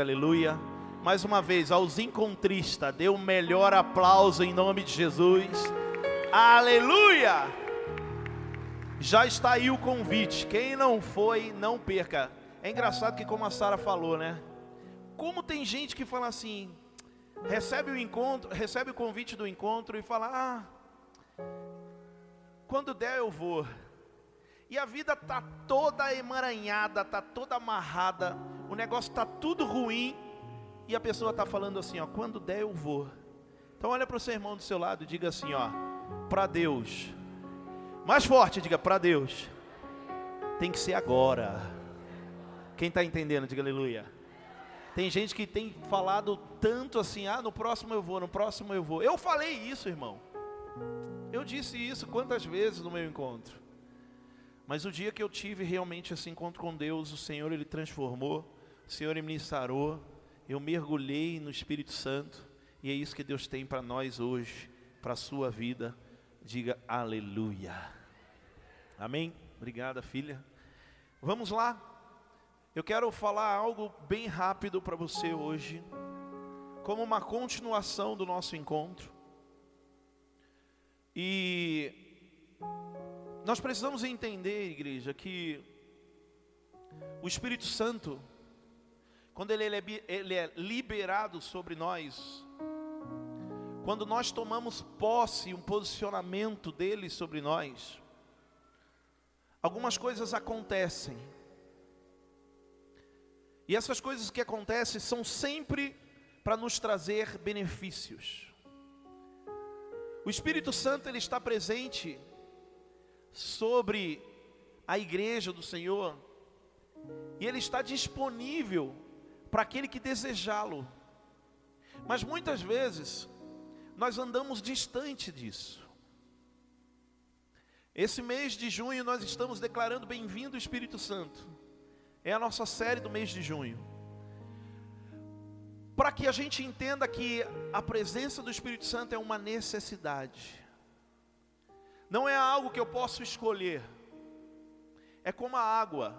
Aleluia. Mais uma vez, aos encontristas, dê o melhor aplauso em nome de Jesus. Aleluia! Já está aí o convite. Quem não foi, não perca. É engraçado que, como a Sara falou, né? Como tem gente que fala assim, recebe o encontro, recebe o convite do encontro e fala: "Ah, quando der eu vou". E a vida tá toda emaranhada, tá toda amarrada, o negócio tá tudo ruim e a pessoa tá falando assim, ó, quando der eu vou. Então olha para o seu irmão do seu lado e diga assim, ó, para Deus. Mais forte, diga para Deus. Tem que ser agora. Quem está entendendo, diga aleluia. Tem gente que tem falado tanto assim, ah, no próximo eu vou, no próximo eu vou. Eu falei isso, irmão. Eu disse isso quantas vezes no meu encontro. Mas o dia que eu tive realmente esse encontro com Deus, o Senhor ele transformou, o Senhor me sarou, eu mergulhei no Espírito Santo, e é isso que Deus tem para nós hoje, para a sua vida. Diga aleluia. Amém? Obrigada, filha. Vamos lá. Eu quero falar algo bem rápido para você hoje, como uma continuação do nosso encontro. E nós precisamos entender, igreja, que o Espírito Santo, quando ele é, ele é liberado sobre nós, quando nós tomamos posse, um posicionamento dele sobre nós, algumas coisas acontecem. E essas coisas que acontecem são sempre para nos trazer benefícios. O Espírito Santo ele está presente sobre a igreja do Senhor, e ele está disponível para aquele que desejá-lo. Mas muitas vezes nós andamos distante disso. Esse mês de junho nós estamos declarando bem-vindo o Espírito Santo. É a nossa série do mês de junho. Para que a gente entenda que a presença do Espírito Santo é uma necessidade. Não é algo que eu posso escolher. É como a água.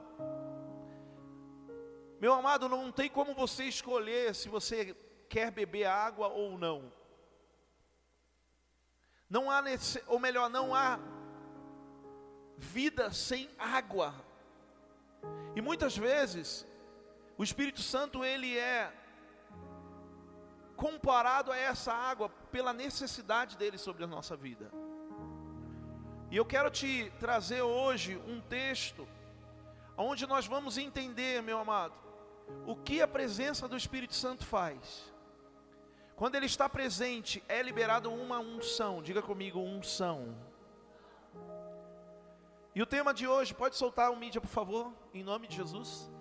Meu amado, não tem como você escolher se você quer beber água ou não. Não há, ou melhor, não há vida sem água. E muitas vezes o Espírito Santo ele é comparado a essa água pela necessidade dele sobre a nossa vida. E eu quero te trazer hoje um texto onde nós vamos entender, meu amado, o que a presença do Espírito Santo faz. Quando ele está presente, é liberado uma unção. Diga comigo, unção. E o tema de hoje, pode soltar o mídia, por favor, em nome de Jesus,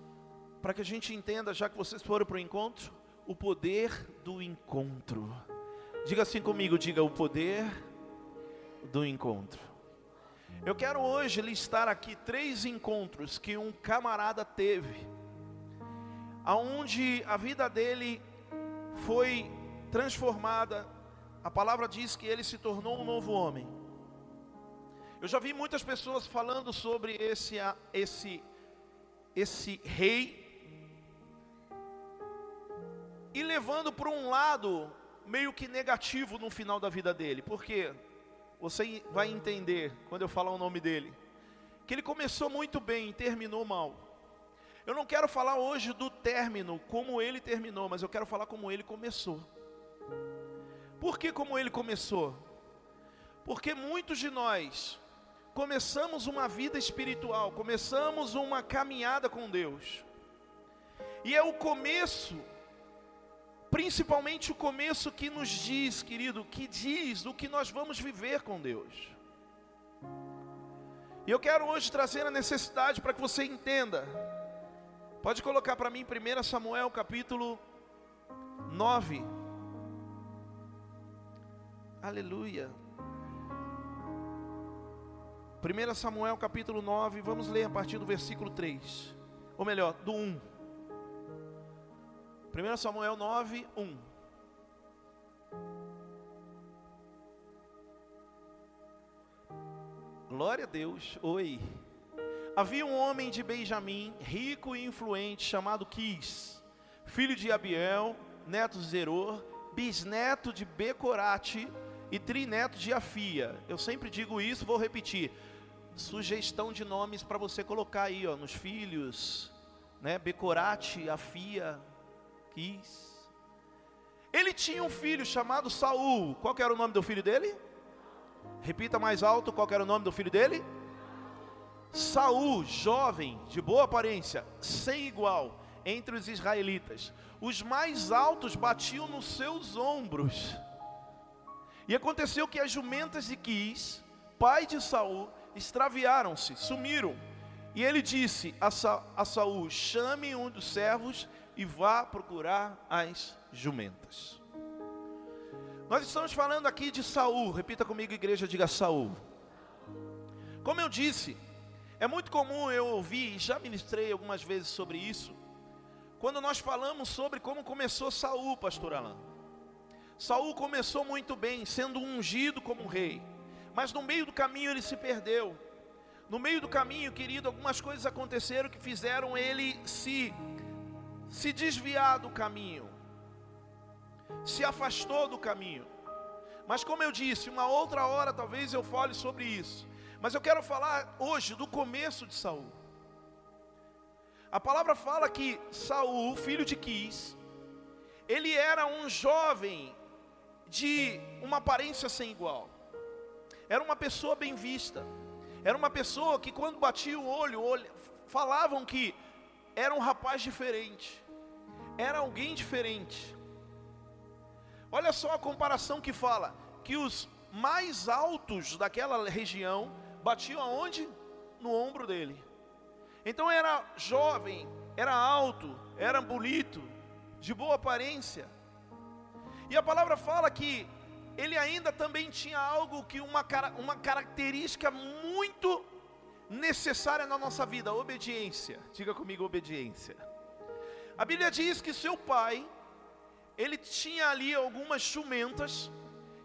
para que a gente entenda, já que vocês foram para o encontro, o poder do encontro. Diga assim comigo, diga o poder do encontro. Eu quero hoje listar aqui três encontros que um camarada teve, aonde a vida dele foi transformada. A palavra diz que ele se tornou um novo homem. Eu já vi muitas pessoas falando sobre esse esse esse rei e levando por um lado meio que negativo no final da vida dele. Por quê? Você vai entender quando eu falar o nome dele, que ele começou muito bem e terminou mal. Eu não quero falar hoje do término, como ele terminou, mas eu quero falar como ele começou. Por que como ele começou? Porque muitos de nós começamos uma vida espiritual, começamos uma caminhada com Deus. E é o começo principalmente o começo que nos diz, querido, que diz do que nós vamos viver com Deus. E eu quero hoje trazer a necessidade para que você entenda. Pode colocar para mim 1 Samuel capítulo 9. Aleluia. 1 Samuel capítulo 9, vamos ler a partir do versículo 3. Ou melhor, do 1. 1 Samuel 9, 1. Glória a Deus. Oi. Havia um homem de Benjamim, rico e influente, chamado Quis, filho de Abiel, neto de Zeror, bisneto de Becorate e trineto de Afia. Eu sempre digo isso, vou repetir. Sugestão de nomes para você colocar aí, ó, nos filhos, né? Becorate, Afia, Quis. Ele tinha um filho chamado Saul. Qual era o nome do filho dele? Repita mais alto, qual era o nome do filho dele? Saul, jovem, de boa aparência, sem igual entre os israelitas. Os mais altos batiam nos seus ombros. E aconteceu que as jumentas de Quis, pai de Saul, extraviaram-se, sumiram. E ele disse a, Sa a Saul: Chame um dos servos e vá procurar as jumentas. Nós estamos falando aqui de Saul. Repita comigo, igreja, diga Saul. Como eu disse, é muito comum eu ouvir, já ministrei algumas vezes sobre isso, quando nós falamos sobre como começou Saul, pastor Alain. Saul começou muito bem, sendo ungido como rei, mas no meio do caminho ele se perdeu. No meio do caminho, querido, algumas coisas aconteceram que fizeram ele se se desviar do caminho, se afastou do caminho. Mas como eu disse, uma outra hora talvez eu fale sobre isso. Mas eu quero falar hoje do começo de Saul. A palavra fala que Saul, filho de Quis, ele era um jovem de uma aparência sem igual. Era uma pessoa bem vista. Era uma pessoa que quando batia o olho, olho falavam que era um rapaz diferente. Era alguém diferente. Olha só a comparação que fala que os mais altos daquela região batiam aonde? No ombro dele. Então era jovem, era alto, era bonito, de boa aparência. E a palavra fala que ele ainda também tinha algo que uma, uma característica muito necessária na nossa vida, obediência. Diga comigo obediência. A Bíblia diz que seu pai, ele tinha ali algumas jumentas,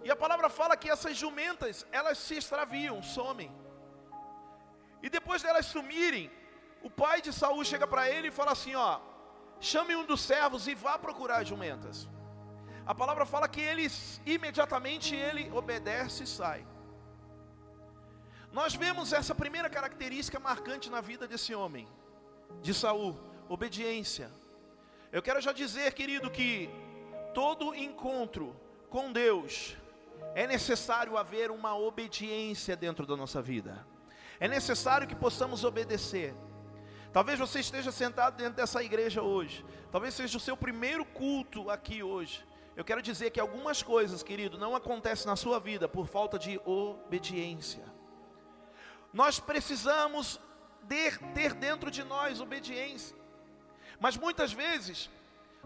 e a palavra fala que essas jumentas, elas se extraviam, somem. E depois delas sumirem, o pai de Saul chega para ele e fala assim: ó, chame um dos servos e vá procurar as jumentas. A palavra fala que ele imediatamente ele obedece e sai. Nós vemos essa primeira característica marcante na vida desse homem, de Saul, obediência. Eu quero já dizer, querido, que todo encontro com Deus é necessário haver uma obediência dentro da nossa vida. É necessário que possamos obedecer. Talvez você esteja sentado dentro dessa igreja hoje. Talvez seja o seu primeiro culto aqui hoje. Eu quero dizer que algumas coisas, querido, não acontecem na sua vida por falta de obediência. Nós precisamos ter, dentro de nós obediência. Mas muitas vezes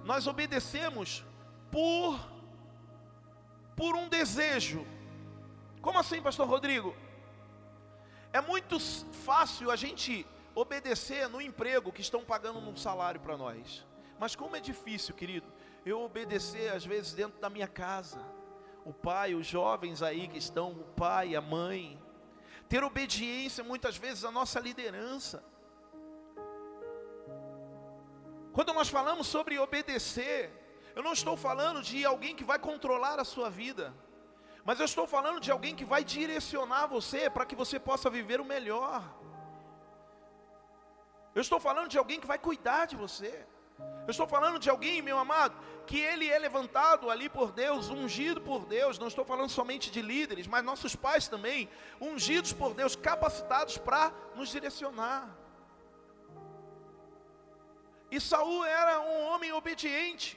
nós obedecemos por por um desejo. Como assim, pastor Rodrigo? É muito fácil a gente obedecer no emprego que estão pagando um salário para nós. Mas como é difícil, querido, eu obedecer às vezes dentro da minha casa. O pai, os jovens aí que estão, o pai, a mãe. Ter obediência muitas vezes à nossa liderança. Quando nós falamos sobre obedecer, eu não estou falando de alguém que vai controlar a sua vida, mas eu estou falando de alguém que vai direcionar você para que você possa viver o melhor. Eu estou falando de alguém que vai cuidar de você. Eu estou falando de alguém, meu amado, que ele é levantado ali por Deus, ungido por Deus. Não estou falando somente de líderes, mas nossos pais também, ungidos por Deus, capacitados para nos direcionar. E Saul era um homem obediente.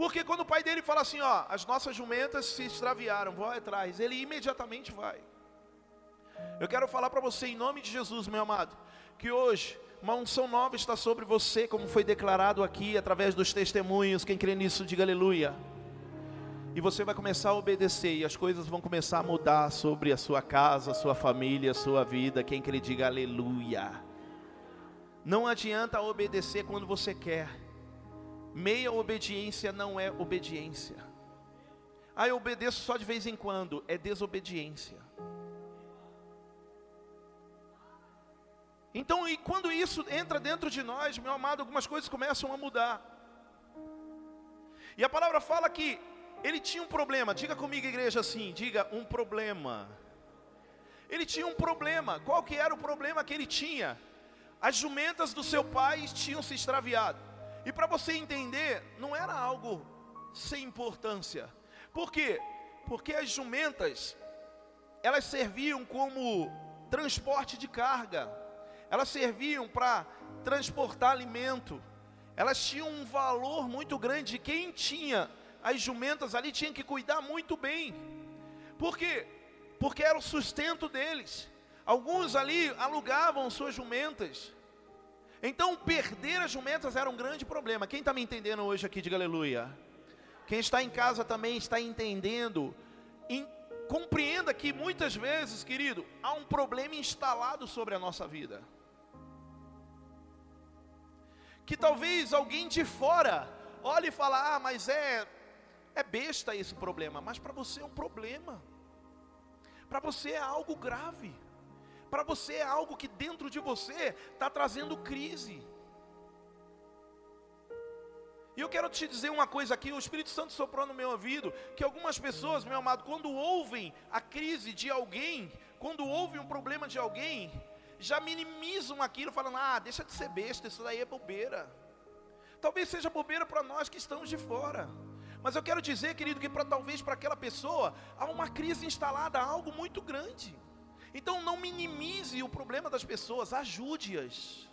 Porque quando o pai dele fala assim, ó, as nossas jumentas se extraviaram, vão atrás, ele imediatamente vai. Eu quero falar para você em nome de Jesus, meu amado que hoje uma unção nova está sobre você, como foi declarado aqui através dos testemunhos. Quem crê nisso, diga aleluia. E você vai começar a obedecer, e as coisas vão começar a mudar sobre a sua casa, a sua família, a sua vida. Quem crê, diga aleluia. Não adianta obedecer quando você quer. Meia obediência não é obediência. Ah, eu obedeço só de vez em quando, é desobediência. Então, e quando isso entra dentro de nós, meu amado, algumas coisas começam a mudar. E a palavra fala que ele tinha um problema. Diga comigo, igreja, assim: diga um problema. Ele tinha um problema. Qual que era o problema que ele tinha? As jumentas do seu pai tinham se extraviado. E para você entender, não era algo sem importância. Por quê? Porque as jumentas, elas serviam como transporte de carga. Elas serviam para transportar alimento. Elas tinham um valor muito grande. Quem tinha as jumentas ali tinha que cuidar muito bem. Por quê? Porque era o sustento deles. Alguns ali alugavam suas jumentas. Então, perder as jumentas era um grande problema. Quem está me entendendo hoje aqui, diga aleluia. Quem está em casa também está entendendo. Em, compreenda que muitas vezes, querido, há um problema instalado sobre a nossa vida. Que talvez alguém de fora olhe e fale: Ah, mas é, é besta esse problema. Mas para você é um problema. Para você é algo grave. Para você é algo que dentro de você está trazendo crise. E eu quero te dizer uma coisa aqui: o Espírito Santo soprou no meu ouvido que algumas pessoas, meu amado, quando ouvem a crise de alguém, quando ouvem um problema de alguém, já minimizam aquilo, falando: ah, deixa de ser besta, isso daí é bobeira. Talvez seja bobeira para nós que estamos de fora. Mas eu quero dizer, querido, que para talvez para aquela pessoa há uma crise instalada, algo muito grande. Então não minimize o problema das pessoas, ajude-as.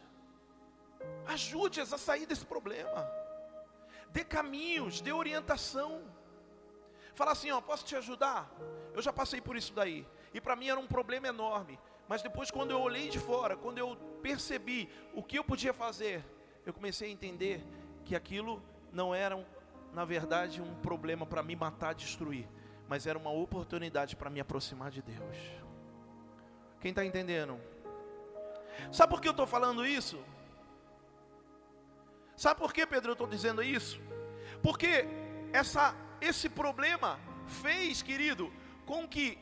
Ajude-as a sair desse problema dê caminhos, dê orientação. Fala assim, ó, posso te ajudar? Eu já passei por isso daí. E para mim era um problema enorme. Mas depois quando eu olhei de fora, quando eu percebi o que eu podia fazer, eu comecei a entender que aquilo não era, na verdade, um problema para me matar, destruir, mas era uma oportunidade para me aproximar de Deus. Quem está entendendo? Sabe por que eu estou falando isso? Sabe por que, Pedro, eu estou dizendo isso? Porque essa, esse problema fez, querido, com que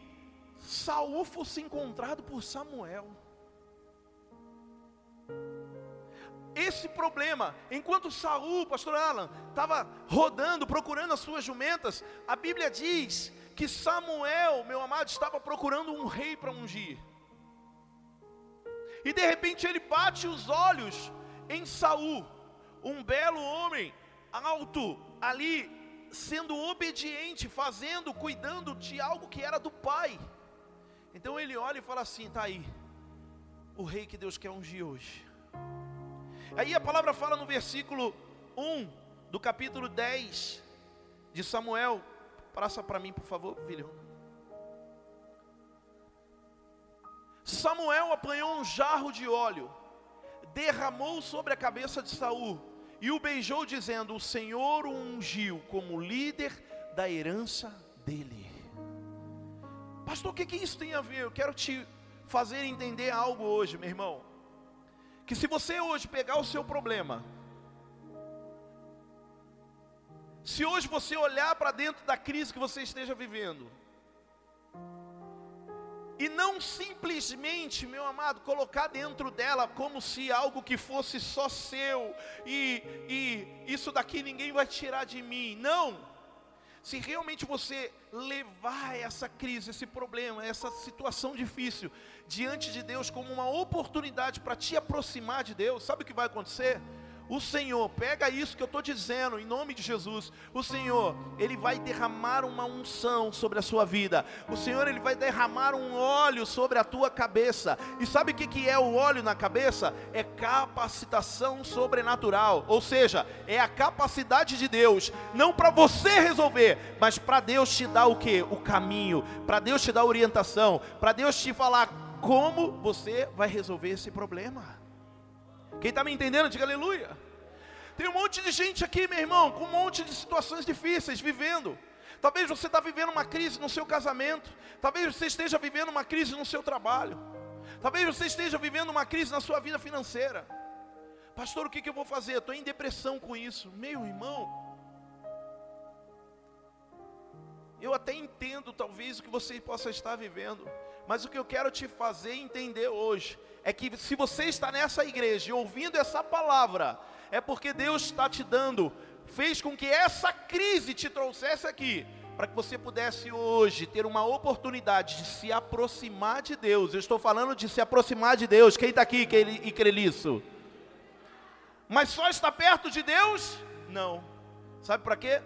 Saul fosse encontrado por Samuel. Esse problema, enquanto Saul, pastor Alan, estava rodando, procurando as suas jumentas, a Bíblia diz que Samuel, meu amado, estava procurando um rei para ungir. E de repente ele bate os olhos em Saul um belo homem, alto, ali, sendo obediente, fazendo, cuidando de algo que era do pai. Então ele olha e fala assim: está aí, o rei que Deus quer ungir hoje. Aí a palavra fala no versículo 1 do capítulo 10 de Samuel. Passa para mim, por favor, filho. Samuel apanhou um jarro de óleo derramou sobre a cabeça de Saul e o beijou, dizendo: O Senhor o ungiu como líder da herança dele. Pastor, o que, que isso tem a ver? Eu quero te fazer entender algo hoje, meu irmão. Que se você hoje pegar o seu problema, se hoje você olhar para dentro da crise que você esteja vivendo, e não simplesmente, meu amado, colocar dentro dela como se algo que fosse só seu e, e isso daqui ninguém vai tirar de mim. Não. Se realmente você levar essa crise, esse problema, essa situação difícil diante de Deus como uma oportunidade para te aproximar de Deus, sabe o que vai acontecer? O Senhor, pega isso que eu estou dizendo, em nome de Jesus. O Senhor, Ele vai derramar uma unção sobre a sua vida. O Senhor, Ele vai derramar um óleo sobre a tua cabeça. E sabe o que, que é o óleo na cabeça? É capacitação sobrenatural. Ou seja, é a capacidade de Deus, não para você resolver, mas para Deus te dar o que? O caminho, para Deus te dar orientação, para Deus te falar como você vai resolver esse problema. Quem está me entendendo, diga aleluia. Tem um monte de gente aqui, meu irmão, com um monte de situações difíceis, vivendo. Talvez você está vivendo uma crise no seu casamento. Talvez você esteja vivendo uma crise no seu trabalho. Talvez você esteja vivendo uma crise na sua vida financeira. Pastor, o que, que eu vou fazer? Estou em depressão com isso. Meu irmão, eu até entendo talvez o que você possa estar vivendo. Mas o que eu quero te fazer entender hoje é que se você está nessa igreja ouvindo essa palavra, é porque Deus está te dando fez com que essa crise te trouxesse aqui, para que você pudesse hoje ter uma oportunidade de se aproximar de Deus. Eu estou falando de se aproximar de Deus. Quem está aqui e crê nisso? Mas só está perto de Deus? Não. Sabe para quê?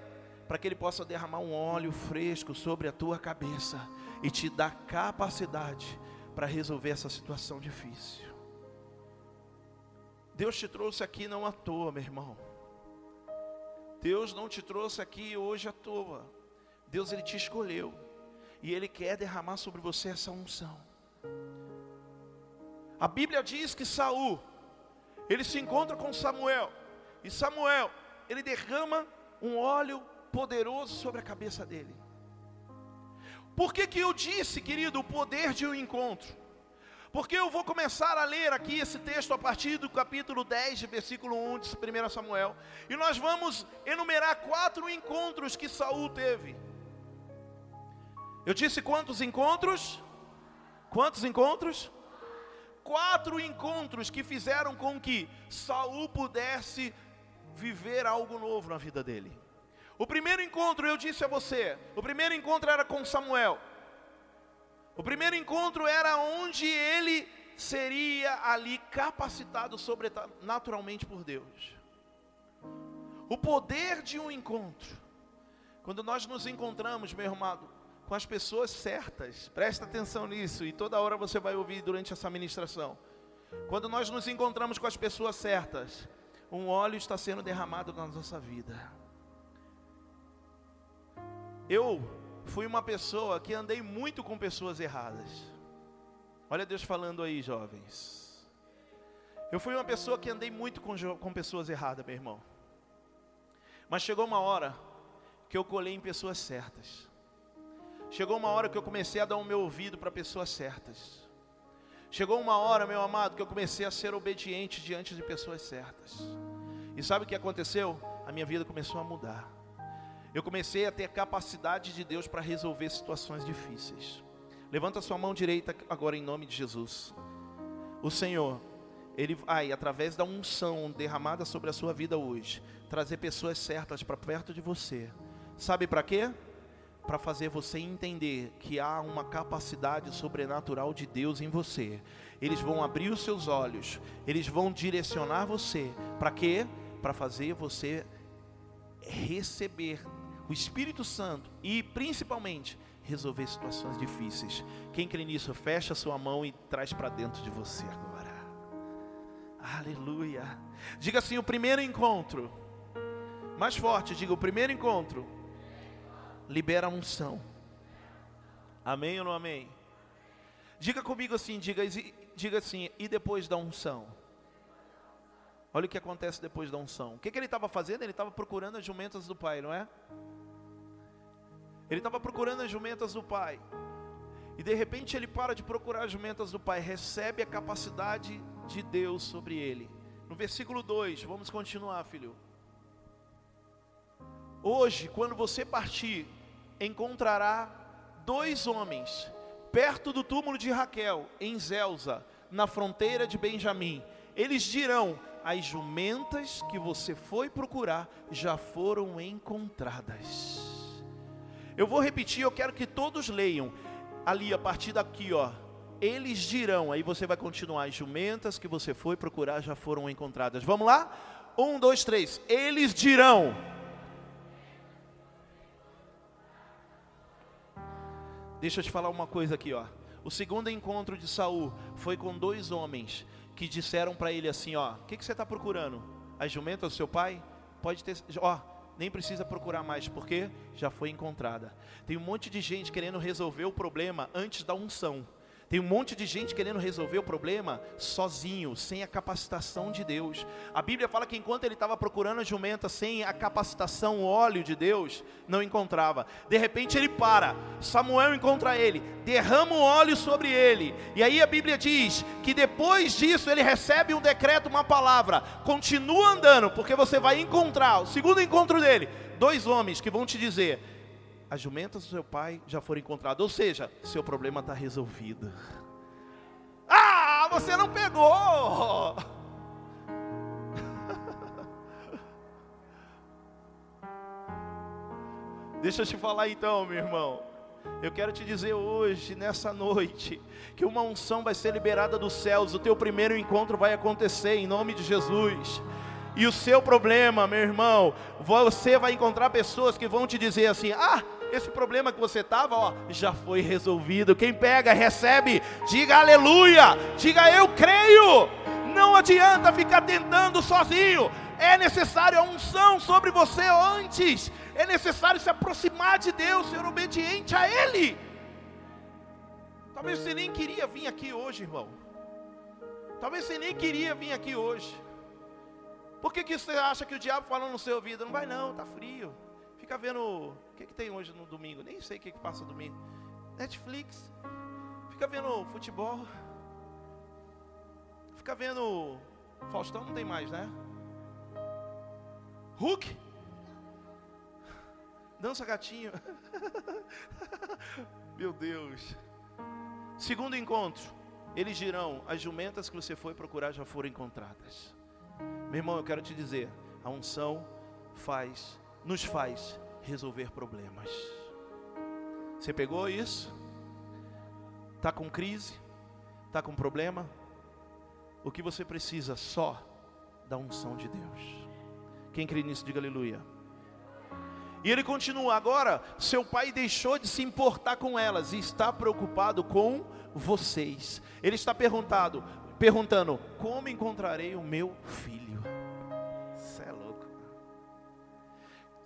Para que Ele possa derramar um óleo fresco sobre a tua cabeça e te dar capacidade para resolver essa situação difícil. Deus te trouxe aqui não à toa, meu irmão. Deus não te trouxe aqui hoje à toa. Deus ele te escolheu e ele quer derramar sobre você essa unção. A Bíblia diz que Saul ele se encontra com Samuel e Samuel ele derrama um óleo poderoso sobre a cabeça dele. Por que, que eu disse, querido, o poder de um encontro? Porque eu vou começar a ler aqui esse texto a partir do capítulo 10, de versículo 1 de 1 Samuel. E nós vamos enumerar quatro encontros que Saul teve. Eu disse quantos encontros? Quantos encontros? Quatro encontros que fizeram com que Saul pudesse viver algo novo na vida dele. O primeiro encontro, eu disse a você, o primeiro encontro era com Samuel. O primeiro encontro era onde ele seria ali capacitado sobrenaturalmente por Deus. O poder de um encontro. Quando nós nos encontramos, meu irmão, com as pessoas certas, presta atenção nisso e toda hora você vai ouvir durante essa ministração. Quando nós nos encontramos com as pessoas certas, um óleo está sendo derramado na nossa vida. Eu fui uma pessoa que andei muito com pessoas erradas. Olha Deus falando aí, jovens. Eu fui uma pessoa que andei muito com, com pessoas erradas, meu irmão. Mas chegou uma hora que eu colhei em pessoas certas. Chegou uma hora que eu comecei a dar o meu ouvido para pessoas certas. Chegou uma hora, meu amado, que eu comecei a ser obediente diante de pessoas certas. E sabe o que aconteceu? A minha vida começou a mudar. Eu comecei a ter capacidade de Deus para resolver situações difíceis. Levanta sua mão direita agora em nome de Jesus. O Senhor, Ele vai, através da unção derramada sobre a sua vida hoje, trazer pessoas certas para perto de você. Sabe para quê? Para fazer você entender que há uma capacidade sobrenatural de Deus em você. Eles vão abrir os seus olhos, eles vão direcionar você. Para quê? Para fazer você receber o Espírito Santo e principalmente resolver situações difíceis. Quem crê nisso, fecha sua mão e traz para dentro de você agora. Aleluia. Diga assim: o primeiro encontro. Mais forte, diga: o primeiro encontro libera a unção. Amém ou não amém? Diga comigo assim, diga, diga assim, e depois da unção? Olha o que acontece depois da unção. O que, que ele estava fazendo? Ele estava procurando as jumentas do pai, não é? Ele estava procurando as jumentas do pai. E de repente ele para de procurar as jumentas do pai, recebe a capacidade de Deus sobre ele. No versículo 2, vamos continuar, filho. Hoje, quando você partir, encontrará dois homens perto do túmulo de Raquel, em Zelza, na fronteira de Benjamim. Eles dirão: As jumentas que você foi procurar já foram encontradas. Eu vou repetir, eu quero que todos leiam. Ali, a partir daqui, ó. Eles dirão, aí você vai continuar. As jumentas que você foi procurar já foram encontradas. Vamos lá? Um, dois, três. Eles dirão. Deixa eu te falar uma coisa aqui, ó. O segundo encontro de Saul foi com dois homens que disseram para ele assim, ó: "O que, que você está procurando? As jumentas do seu pai? Pode ter, ó, nem precisa procurar mais, porque já foi encontrada. Tem um monte de gente querendo resolver o problema antes da unção. Tem um monte de gente querendo resolver o problema sozinho, sem a capacitação de Deus. A Bíblia fala que enquanto ele estava procurando a jumenta sem a capacitação, o óleo de Deus, não encontrava. De repente ele para, Samuel encontra ele, derrama o óleo sobre ele. E aí a Bíblia diz que depois disso ele recebe um decreto, uma palavra. Continua andando, porque você vai encontrar, o segundo encontro dele, dois homens que vão te dizer: as jumentas do seu pai já foram encontradas. Ou seja, seu problema está resolvido. Ah, você não pegou! Deixa eu te falar então, meu irmão. Eu quero te dizer hoje, nessa noite, que uma unção vai ser liberada dos céus. O teu primeiro encontro vai acontecer em nome de Jesus. E o seu problema, meu irmão, você vai encontrar pessoas que vão te dizer assim: ah, esse problema que você estava, ó, já foi resolvido. Quem pega, recebe, diga aleluia, diga eu creio. Não adianta ficar tentando sozinho, é necessário a unção sobre você antes, é necessário se aproximar de Deus, ser obediente a Ele. Talvez você nem queria vir aqui hoje, irmão. Talvez você nem queria vir aqui hoje. Por que, que você acha que o diabo fala no seu ouvido? Não vai não, tá frio. Fica vendo o que, que tem hoje no domingo. Nem sei o que, que passa domingo. Netflix. Fica vendo futebol. Fica vendo. Faustão não tem mais, né? Hulk. Dança gatinho. Meu Deus. Segundo encontro, eles dirão: as jumentas que você foi procurar já foram encontradas. Meu irmão, eu quero te dizer, a unção faz, nos faz resolver problemas. Você pegou isso? Está com crise? Está com problema? O que você precisa só da unção de Deus. Quem crê nisso, diga aleluia. E ele continua: agora, seu pai deixou de se importar com elas e está preocupado com vocês. Ele está perguntado, perguntando: como encontrarei o meu filho?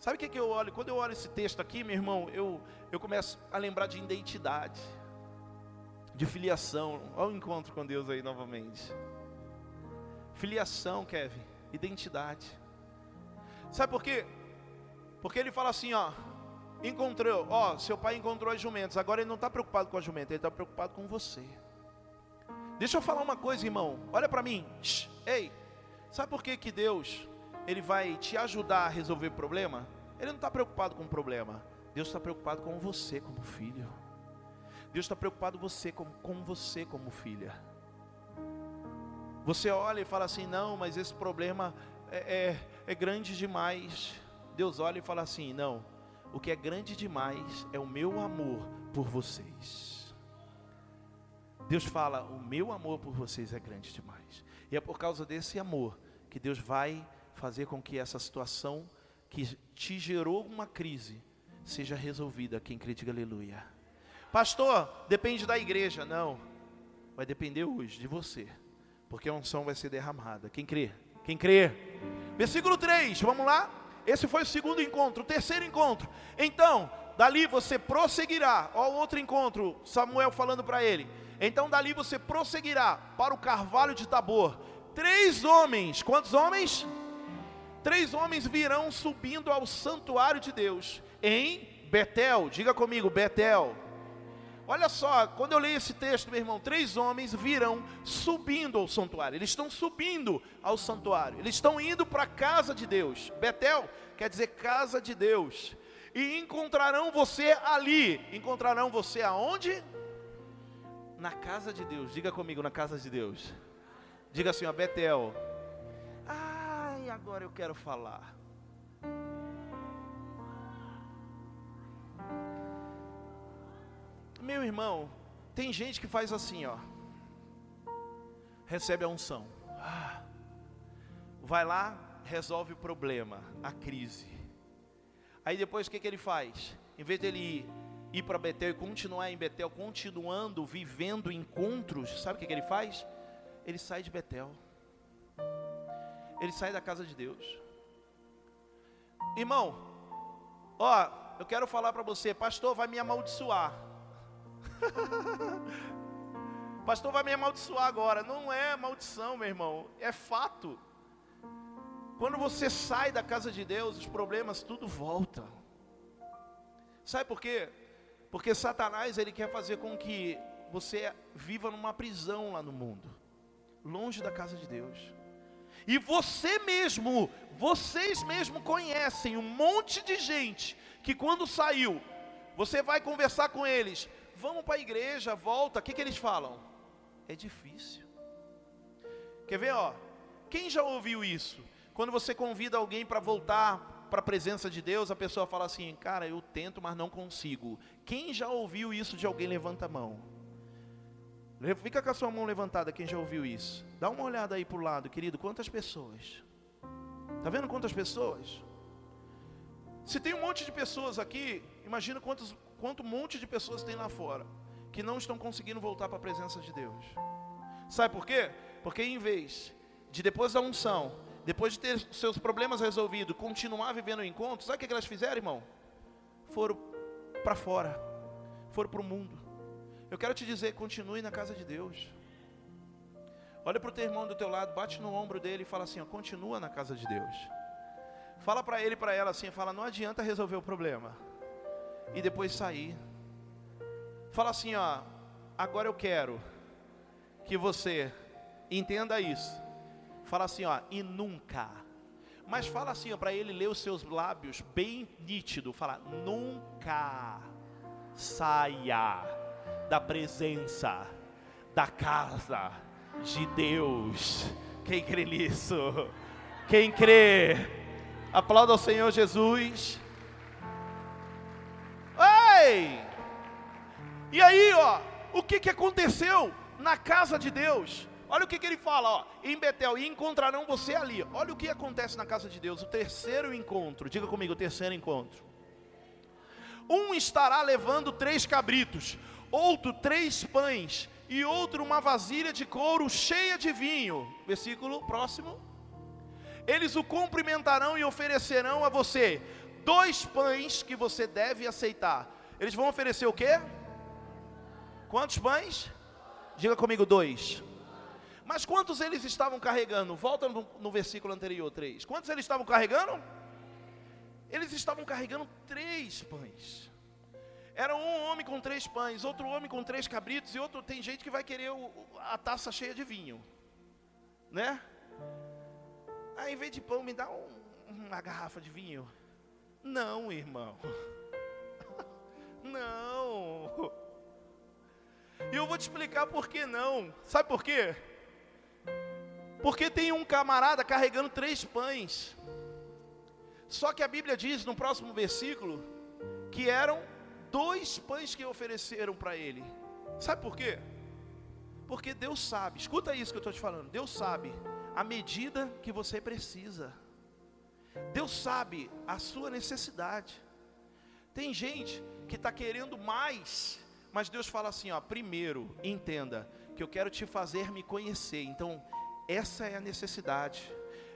Sabe o que, que eu olho? Quando eu olho esse texto aqui, meu irmão, eu, eu começo a lembrar de identidade, de filiação. Olha o encontro com Deus aí novamente. Filiação, Kevin, identidade. Sabe por quê? Porque ele fala assim, ó, encontrou, ó, seu pai encontrou as jumentas, agora ele não está preocupado com as jumentas, ele está preocupado com você. Deixa eu falar uma coisa, irmão. Olha para mim. Shhh, ei, sabe por que, que Deus ele vai te ajudar a resolver problema? Ele não está preocupado com o problema. Deus está preocupado com você como filho. Deus está preocupado você com, com você como filha. Você olha e fala assim, não, mas esse problema é, é, é grande demais. Deus olha e fala assim, não, o que é grande demais é o meu amor por vocês. Deus fala: O meu amor por vocês é grande demais. E é por causa desse amor que Deus vai fazer com que essa situação que te gerou uma crise seja resolvida. Quem crê, diga aleluia. Pastor, depende da igreja. Não, vai depender hoje de você, porque a unção vai ser derramada. Quem crê? Quem crê? Versículo 3, vamos lá? Esse foi o segundo encontro. O terceiro encontro. Então, dali você prosseguirá. O outro encontro, Samuel falando para ele então dali você prosseguirá para o carvalho de Tabor. Três homens, quantos homens? Três homens virão subindo ao santuário de Deus em Betel. Diga comigo, Betel. Olha só, quando eu leio esse texto, meu irmão, três homens virão subindo ao santuário. Eles estão subindo ao santuário. Eles estão indo para a casa de Deus. Betel quer dizer casa de Deus. E encontrarão você ali. Encontrarão você aonde? na casa de Deus. Diga comigo, na casa de Deus. Diga assim, ó, Betel. Agora eu quero falar. Meu irmão, tem gente que faz assim, ó. Recebe a unção. Ah, vai lá, resolve o problema, a crise. Aí depois o que, que ele faz? Em vez dele ir ir para Betel e continuar em Betel, continuando, vivendo encontros, sabe o que, que ele faz? Ele sai de Betel, ele sai da casa de Deus. Irmão, ó, eu quero falar para você, pastor vai me amaldiçoar. pastor vai me amaldiçoar agora. Não é maldição, meu irmão, é fato. Quando você sai da casa de Deus, os problemas tudo volta. Sabe por quê? Porque Satanás ele quer fazer com que você viva numa prisão lá no mundo, longe da casa de Deus. E você mesmo, vocês mesmo conhecem um monte de gente que quando saiu, você vai conversar com eles, vamos para a igreja, volta, o que, que eles falam? É difícil. Quer ver, ó? Quem já ouviu isso? Quando você convida alguém para voltar para a presença de Deus, a pessoa fala assim: Cara, eu tento, mas não consigo. Quem já ouviu isso de alguém? Levanta a mão. Fica com a sua mão levantada, quem já ouviu isso. Dá uma olhada aí para o lado, querido. Quantas pessoas? Está vendo quantas pessoas? Se tem um monte de pessoas aqui, imagina quantos, quanto monte de pessoas tem lá fora que não estão conseguindo voltar para a presença de Deus. Sabe por quê? Porque em vez de depois da unção, depois de ter seus problemas resolvidos, continuar vivendo o encontro, sabe o que elas fizeram, irmão? Foram para fora, foram para o mundo. Eu quero te dizer, continue na casa de Deus. Olha para o teu irmão do teu lado, bate no ombro dele e fala assim: ó, continua na casa de Deus. Fala para ele e para ela assim, fala, não adianta resolver o problema e depois sair. Fala assim, ó, agora eu quero que você entenda isso. Fala assim, ó, e nunca. Mas fala assim, para ele ler os seus lábios bem nítido. Fala, nunca saia da presença da casa de Deus. Quem crê nisso? Quem crê? Aplauda ao Senhor Jesus. Ei! E aí, ó, o que, que aconteceu na casa de Deus? Olha o que, que ele fala, ó, em Betel, e encontrarão você ali. Olha o que acontece na casa de Deus, o terceiro encontro. Diga comigo, o terceiro encontro. Um estará levando três cabritos, outro três pães, e outro uma vasilha de couro cheia de vinho. Versículo próximo. Eles o cumprimentarão e oferecerão a você dois pães que você deve aceitar. Eles vão oferecer o quê? Quantos pães? Diga comigo, dois. Mas quantos eles estavam carregando? Volta no, no versículo anterior, três. Quantos eles estavam carregando? Eles estavam carregando três pães. Era um homem com três pães, outro homem com três cabritos, e outro tem gente que vai querer o, a taça cheia de vinho. Né? Aí, em vez de pão, me dá um, uma garrafa de vinho. Não, irmão. Não. E eu vou te explicar por que não. Sabe por quê? Porque tem um camarada carregando três pães. Só que a Bíblia diz no próximo versículo que eram dois pães que ofereceram para ele. Sabe por quê? Porque Deus sabe, escuta isso que eu estou te falando. Deus sabe a medida que você precisa. Deus sabe a sua necessidade. Tem gente que está querendo mais, mas Deus fala assim: ó, primeiro, entenda que eu quero te fazer me conhecer. Então, essa é a necessidade.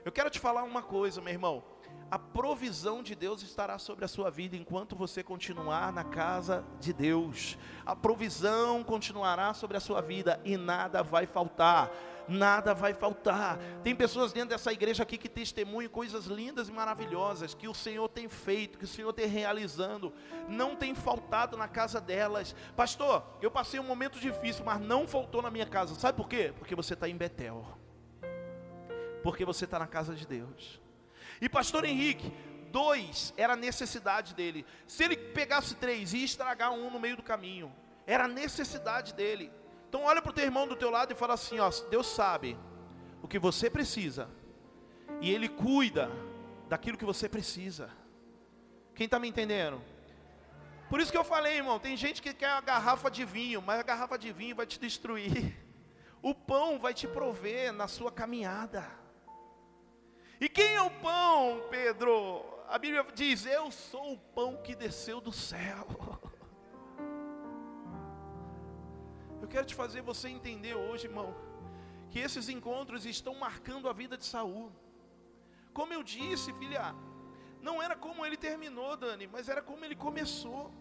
Eu quero te falar uma coisa, meu irmão a provisão de Deus estará sobre a sua vida enquanto você continuar na casa de Deus. A provisão continuará sobre a sua vida e nada vai faltar. Nada vai faltar. Tem pessoas dentro dessa igreja aqui que testemunham coisas lindas e maravilhosas que o Senhor tem feito, que o Senhor tem realizando. Não tem faltado na casa delas. Pastor, eu passei um momento difícil, mas não faltou na minha casa. Sabe por quê? Porque você está em Betel. Porque você está na casa de Deus. E pastor Henrique, dois era a necessidade dele. Se ele pegasse três, ia estragar um no meio do caminho. Era a necessidade dele. Então olha para o teu irmão do teu lado e fala assim: ó, Deus sabe o que você precisa. E Ele cuida daquilo que você precisa. Quem está me entendendo? Por isso que eu falei, irmão, tem gente que quer a garrafa de vinho, mas a garrafa de vinho vai te destruir. O pão vai te prover na sua caminhada. E quem é o pão, Pedro? A Bíblia diz: Eu sou o pão que desceu do céu. Eu quero te fazer você entender hoje, irmão, que esses encontros estão marcando a vida de Saul. Como eu disse, filha, não era como ele terminou, Dani, mas era como ele começou.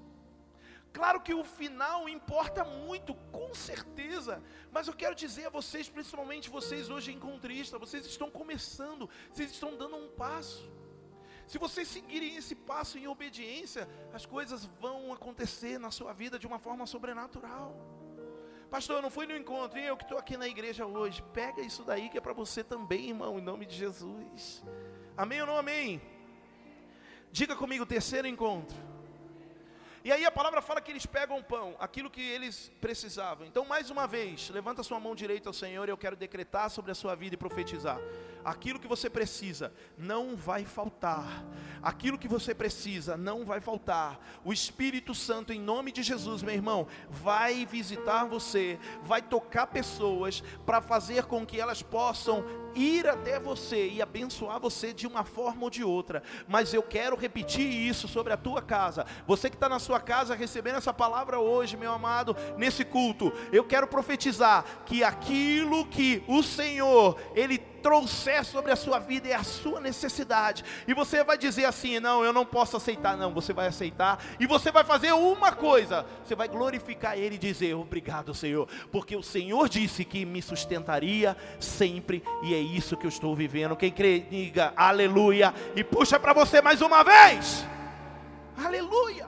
Claro que o final importa muito, com certeza, mas eu quero dizer a vocês, principalmente vocês hoje encontristas, vocês estão começando, vocês estão dando um passo. Se vocês seguirem esse passo em obediência, as coisas vão acontecer na sua vida de uma forma sobrenatural. Pastor, eu não fui no encontro, e eu que estou aqui na igreja hoje. Pega isso daí que é para você também, irmão, em nome de Jesus. Amém ou não amém? Diga comigo, terceiro encontro. E aí a palavra fala que eles pegam pão, aquilo que eles precisavam. Então, mais uma vez, levanta sua mão direita ao Senhor e eu quero decretar sobre a sua vida e profetizar. Aquilo que você precisa não vai faltar. Aquilo que você precisa não vai faltar. O Espírito Santo, em nome de Jesus, meu irmão, vai visitar você, vai tocar pessoas para fazer com que elas possam ir até você e abençoar você de uma forma ou de outra. Mas eu quero repetir isso sobre a tua casa. Você que está na sua casa recebendo essa palavra hoje, meu amado, nesse culto, eu quero profetizar que aquilo que o Senhor, Ele trouxer sobre a sua vida é a sua necessidade. E você vai dizer assim: não, eu não posso aceitar. Não, você vai aceitar. E você vai fazer uma coisa: você vai glorificar Ele e dizer: obrigado, Senhor, porque o Senhor disse que me sustentaria sempre, e é isso que eu estou vivendo. Quem crê, diga aleluia, e puxa para você mais uma vez. Aleluia.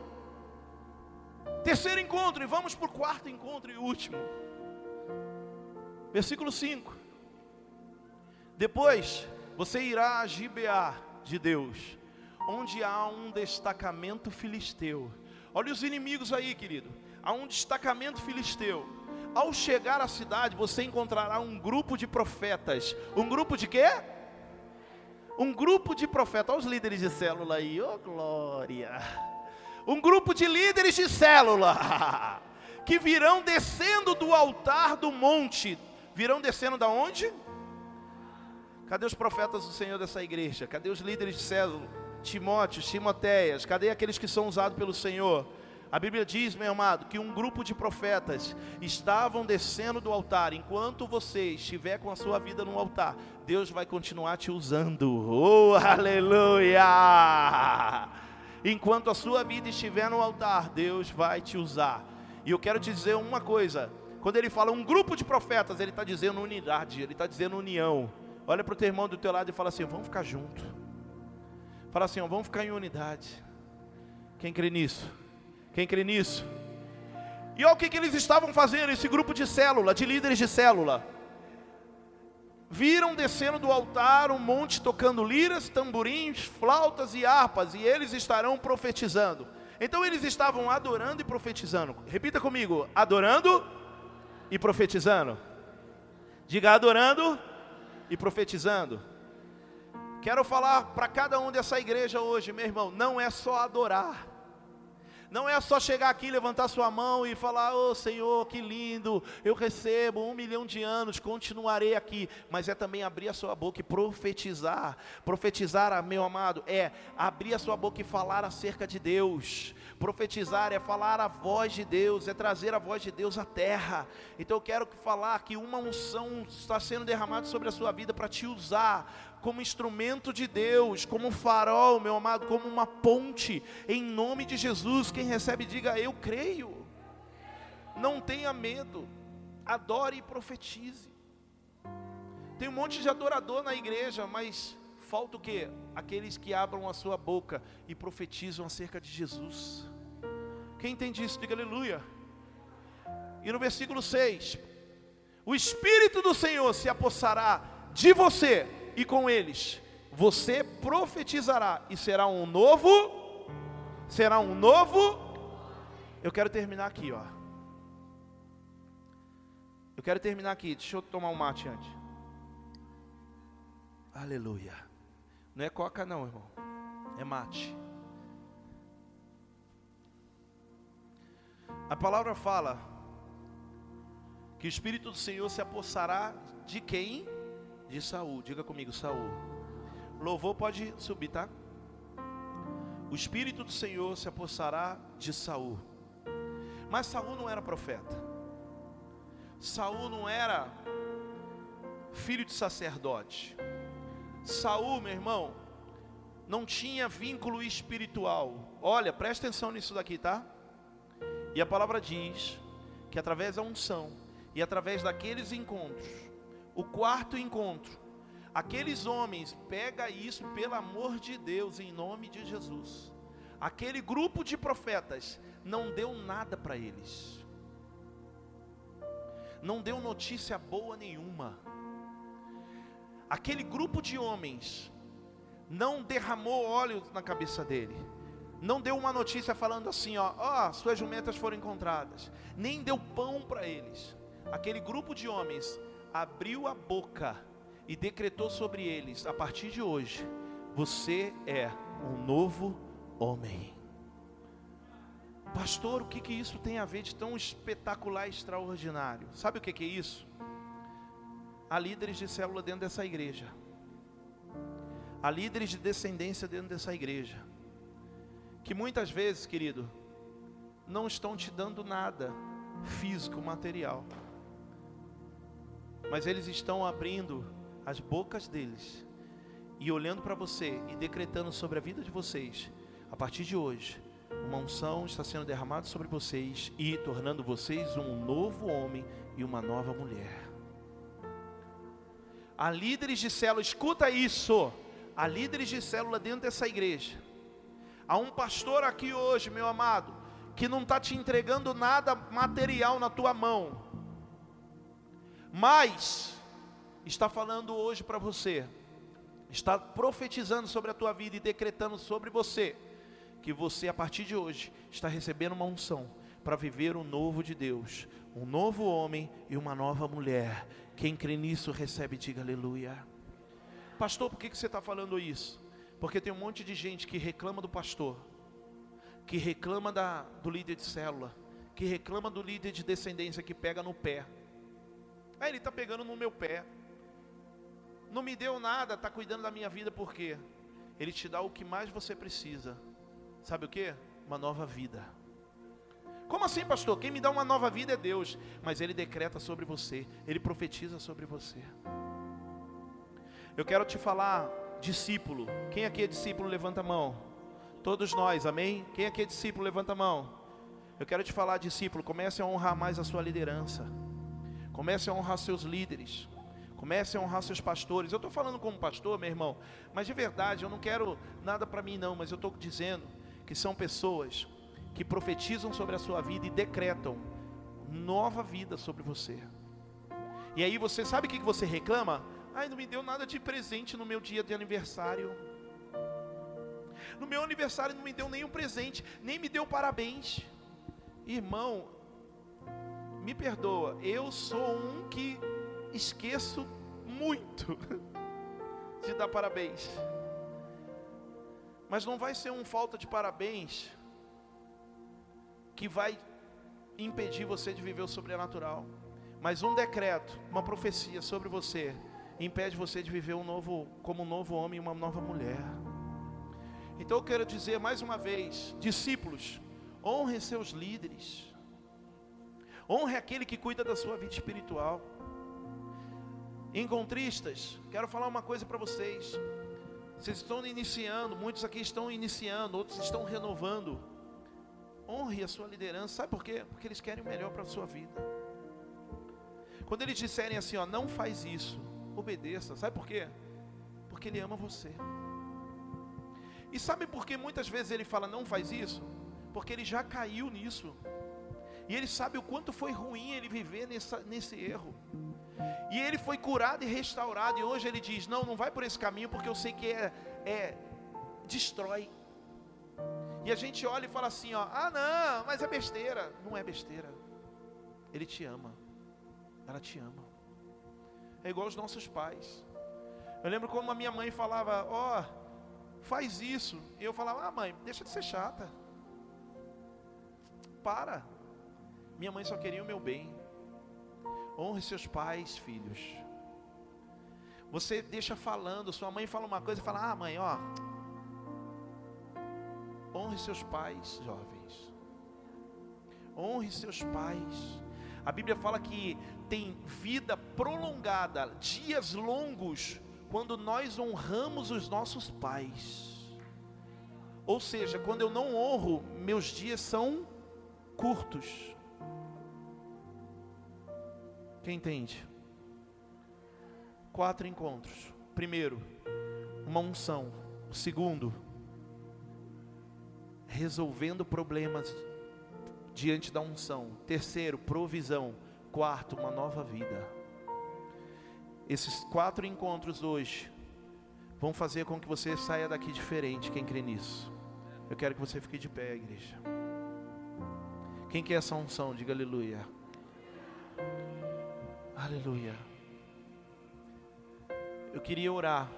Terceiro encontro, e vamos para o quarto encontro e último. Versículo 5. Depois, você irá a Gibeá de Deus, onde há um destacamento filisteu. Olha os inimigos aí, querido. Há um destacamento filisteu. Ao chegar à cidade, você encontrará um grupo de profetas. Um grupo de quê? Um grupo de profetas. Olha os líderes de célula aí, oh glória. Um grupo de líderes de célula que virão descendo do altar do monte. Virão descendo da onde? Cadê os profetas do Senhor dessa igreja? Cadê os líderes de César? Timóteo, Timoteias? Cadê aqueles que são usados pelo Senhor? A Bíblia diz, meu amado, que um grupo de profetas estavam descendo do altar. Enquanto você estiver com a sua vida no altar, Deus vai continuar te usando. Oh, aleluia! Enquanto a sua vida estiver no altar, Deus vai te usar. E eu quero te dizer uma coisa: quando ele fala um grupo de profetas, ele está dizendo unidade, ele está dizendo união. Olha para o teu irmão do teu lado e fala assim: vamos ficar junto. Fala assim: vamos ficar em unidade. Quem crê nisso? Quem crê nisso? E olha o que, que eles estavam fazendo, esse grupo de célula, de líderes de célula. Viram descendo do altar um monte tocando liras, tamborins, flautas e harpas, e eles estarão profetizando. Então eles estavam adorando e profetizando. Repita comigo: adorando e profetizando. Diga adorando e profetizando. Quero falar para cada um dessa igreja hoje, meu irmão, não é só adorar. Não é só chegar aqui, levantar sua mão e falar: Ô oh, Senhor, que lindo, eu recebo um milhão de anos, continuarei aqui. Mas é também abrir a sua boca e profetizar. Profetizar, meu amado, é abrir a sua boca e falar acerca de Deus. Profetizar é falar a voz de Deus, é trazer a voz de Deus à terra. Então eu quero falar que uma unção está sendo derramada sobre a sua vida para te usar como instrumento de Deus, como um farol, meu amado, como uma ponte, em nome de Jesus. Quem recebe, diga eu creio. Não tenha medo, adore e profetize. Tem um monte de adorador na igreja, mas falta o que? Aqueles que abram a sua boca e profetizam acerca de Jesus. Quem entende isso, diga aleluia. E no versículo 6: O Espírito do Senhor se apossará de você, e com eles você profetizará, e será um novo, será um novo. Eu quero terminar aqui, ó. Eu quero terminar aqui. Deixa eu tomar um mate antes. Aleluia. Não é coca, não, irmão. É mate. A palavra fala que o Espírito do Senhor se apossará de quem? De Saul. Diga comigo, Saul. Louvor pode subir, tá? O Espírito do Senhor se apossará de Saul. Mas Saul não era profeta. Saul não era filho de sacerdote. Saul, meu irmão, não tinha vínculo espiritual. Olha, presta atenção nisso daqui, tá? E a palavra diz que através da unção e através daqueles encontros, o quarto encontro, aqueles homens, pega isso pelo amor de Deus, em nome de Jesus. Aquele grupo de profetas não deu nada para eles, não deu notícia boa nenhuma. Aquele grupo de homens não derramou óleo na cabeça dele, Não deu uma notícia falando assim, ó, ó, suas jumentas foram encontradas. Nem deu pão para eles. Aquele grupo de homens abriu a boca e decretou sobre eles: a partir de hoje, você é um novo homem. Pastor, o que, que isso tem a ver de tão espetacular e extraordinário? Sabe o que, que é isso? Há líderes de célula dentro dessa igreja, há líderes de descendência dentro dessa igreja, que muitas vezes, querido, não estão te dando nada físico, material, mas eles estão abrindo as bocas deles e olhando para você e decretando sobre a vida de vocês, a partir de hoje, uma unção está sendo derramada sobre vocês e tornando vocês um novo homem e uma nova mulher. Há líderes de célula, escuta isso. Há líderes de célula dentro dessa igreja. Há um pastor aqui hoje, meu amado, que não está te entregando nada material na tua mão, mas está falando hoje para você, está profetizando sobre a tua vida e decretando sobre você, que você a partir de hoje está recebendo uma unção para viver o novo de Deus, um novo homem e uma nova mulher. Quem crê nisso recebe, diga aleluia. Pastor, por que, que você está falando isso? Porque tem um monte de gente que reclama do pastor, que reclama da, do líder de célula, que reclama do líder de descendência que pega no pé. Ah, ele está pegando no meu pé. Não me deu nada, está cuidando da minha vida, por quê? Ele te dá o que mais você precisa. Sabe o que? Uma nova vida. Como assim, pastor? Quem me dá uma nova vida é Deus, mas Ele decreta sobre você, Ele profetiza sobre você. Eu quero te falar, discípulo. Quem aqui é discípulo, levanta a mão. Todos nós, amém? Quem aqui é discípulo, levanta a mão. Eu quero te falar, discípulo, comece a honrar mais a sua liderança. Comece a honrar seus líderes. Comece a honrar seus pastores. Eu estou falando como pastor, meu irmão, mas de verdade, eu não quero nada para mim, não, mas eu estou dizendo que são pessoas que profetizam sobre a sua vida e decretam nova vida sobre você. E aí você sabe o que você reclama? Ai, não me deu nada de presente no meu dia de aniversário. No meu aniversário não me deu nenhum presente, nem me deu parabéns. Irmão, me perdoa, eu sou um que esqueço muito de dar parabéns. Mas não vai ser um falta de parabéns que vai impedir você de viver o sobrenatural. Mas um decreto, uma profecia sobre você, impede você de viver um novo, como um novo homem e uma nova mulher. Então eu quero dizer mais uma vez, discípulos, honre seus líderes. Honre aquele que cuida da sua vida espiritual. Encontristas, quero falar uma coisa para vocês. Vocês estão iniciando, muitos aqui estão iniciando, outros estão renovando. Honre a sua liderança. Sabe por quê? Porque eles querem o melhor para a sua vida. Quando eles disserem assim, ó, não faz isso, obedeça. Sabe por quê? Porque ele ama você. E sabe por que muitas vezes ele fala não faz isso? Porque ele já caiu nisso. E ele sabe o quanto foi ruim ele viver nessa, nesse erro. E ele foi curado e restaurado. E hoje ele diz: Não, não vai por esse caminho, porque eu sei que é, é destrói. E a gente olha e fala assim, ó, ah não, mas é besteira. Não é besteira. Ele te ama. Ela te ama. É igual os nossos pais. Eu lembro como a minha mãe falava, ó, oh, faz isso. E eu falava, ah mãe, deixa de ser chata. Para. Minha mãe só queria o meu bem. Honre seus pais, filhos. Você deixa falando, sua mãe fala uma coisa e fala, ah mãe, ó, Honre seus pais, jovens. Honre seus pais. A Bíblia fala que tem vida prolongada, dias longos, quando nós honramos os nossos pais. Ou seja, quando eu não honro, meus dias são curtos. Quem entende? Quatro encontros. Primeiro, uma unção. O segundo, resolvendo problemas diante da unção. Terceiro, provisão. Quarto, uma nova vida. Esses quatro encontros hoje vão fazer com que você saia daqui diferente, quem crê nisso. Eu quero que você fique de pé, igreja. Quem quer essa unção? Diga aleluia. Aleluia. Eu queria orar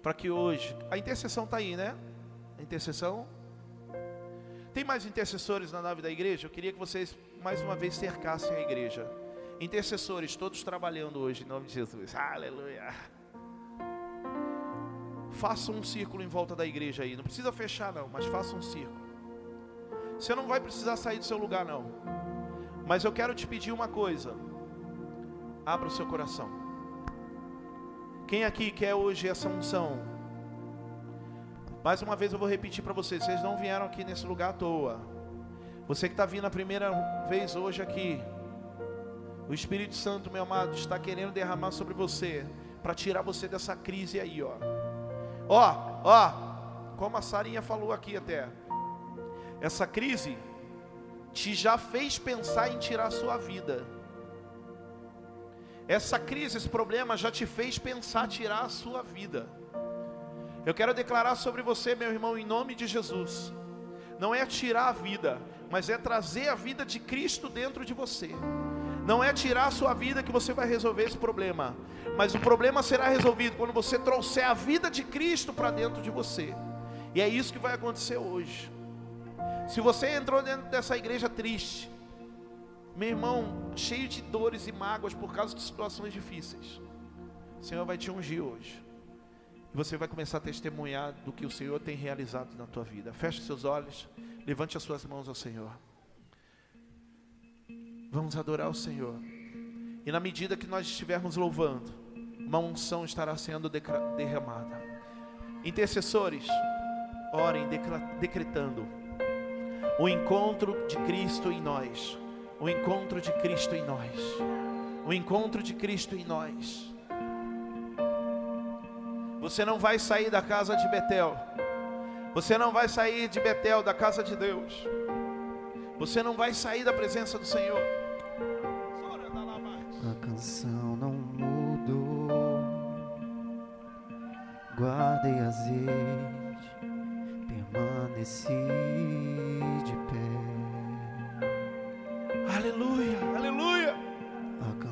para que hoje a intercessão está aí, né? A intercessão. Tem mais intercessores na nave da igreja? Eu queria que vocês mais uma vez cercassem a igreja. Intercessores, todos trabalhando hoje em nome de Jesus. Aleluia. Faça um círculo em volta da igreja aí. Não precisa fechar, não, mas faça um círculo. Você não vai precisar sair do seu lugar, não. Mas eu quero te pedir uma coisa. Abra o seu coração. Quem aqui quer hoje essa unção? Mais uma vez eu vou repetir para vocês: vocês não vieram aqui nesse lugar à toa. Você que está vindo a primeira vez hoje aqui, o Espírito Santo, meu amado, está querendo derramar sobre você para tirar você dessa crise aí, ó. Ó, ó, como a Sarinha falou aqui até. Essa crise te já fez pensar em tirar a sua vida. Essa crise, esse problema já te fez pensar tirar a sua vida. Eu quero declarar sobre você, meu irmão, em nome de Jesus. Não é tirar a vida, mas é trazer a vida de Cristo dentro de você. Não é tirar a sua vida que você vai resolver esse problema, mas o problema será resolvido quando você trouxer a vida de Cristo para dentro de você. E é isso que vai acontecer hoje. Se você entrou dentro dessa igreja triste, meu irmão, cheio de dores e mágoas por causa de situações difíceis, o Senhor vai te ungir hoje. E você vai começar a testemunhar do que o Senhor tem realizado na tua vida. Feche seus olhos, levante as suas mãos ao Senhor. Vamos adorar o Senhor. E na medida que nós estivermos louvando, uma unção estará sendo derramada. Intercessores, orem decretando o encontro de Cristo em nós. O encontro de Cristo em nós. O encontro de Cristo em nós. Você não vai sair da casa de Betel. Você não vai sair de Betel, da casa de Deus. Você não vai sair da presença do Senhor. A canção não mudou. Guardei azeite, permaneci Aleluia, aleluia. A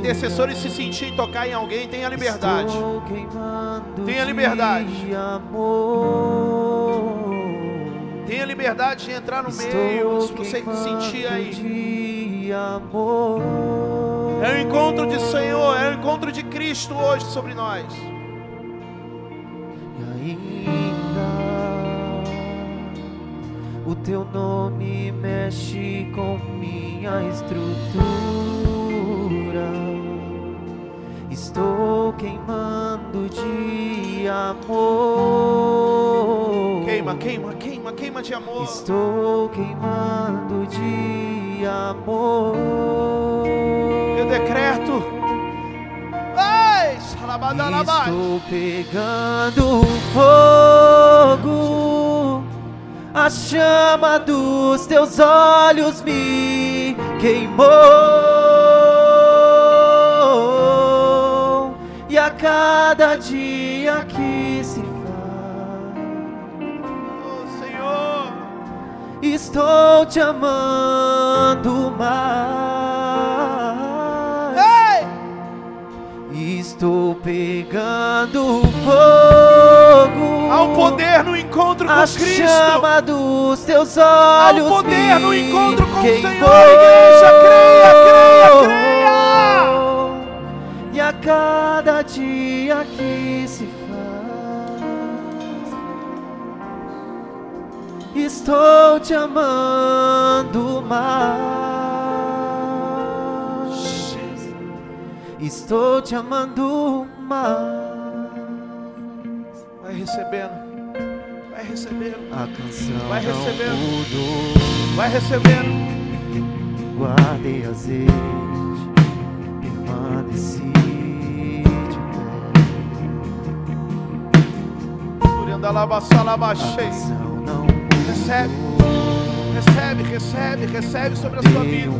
intercessores se sentirem tocar em alguém, tenha liberdade. Tenha liberdade. Tenha liberdade de entrar no meio, se você sentir aí. É o encontro de Senhor, é o encontro de Cristo hoje sobre nós. E ainda o teu nome mexe com minha estrutura Estou queimando de amor. Queima, queima, queima, queima de amor. Estou queimando de amor. Eu decreto. Ei, Estou pegando fogo. A chama dos teus olhos me queimou. Cada dia que se faz. Oh, Senhor, estou te amando mais. Ei! Estou pegando fogo. Há um poder no encontro com a Cristo. A chama dos teus olhos. Há um poder no encontro com o Senhor. Igreja, creia, creia, creia a cada dia que se faz. Estou te amando mais. Estou te amando mais. Vai recebendo. Vai recebendo. A canção vai recebendo. Vai recebendo. guardei azeite, Recebe. Recebe, recebe, recebe sobre a sua vida.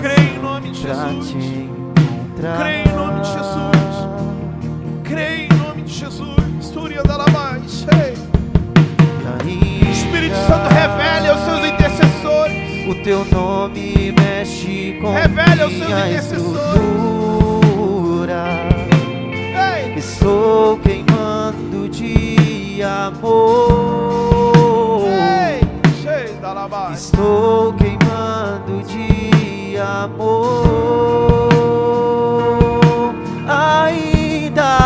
Creia em nome de Jesus. Creia em nome de Jesus. Creia em nome de Jesus. Súria da Espírito Santo, revele aos seus intercessores. O teu nome mexe com Revele aos seus intercessores. estrutura. Ei, Estou queimando de amor. Estou queimando de amor. Ainda.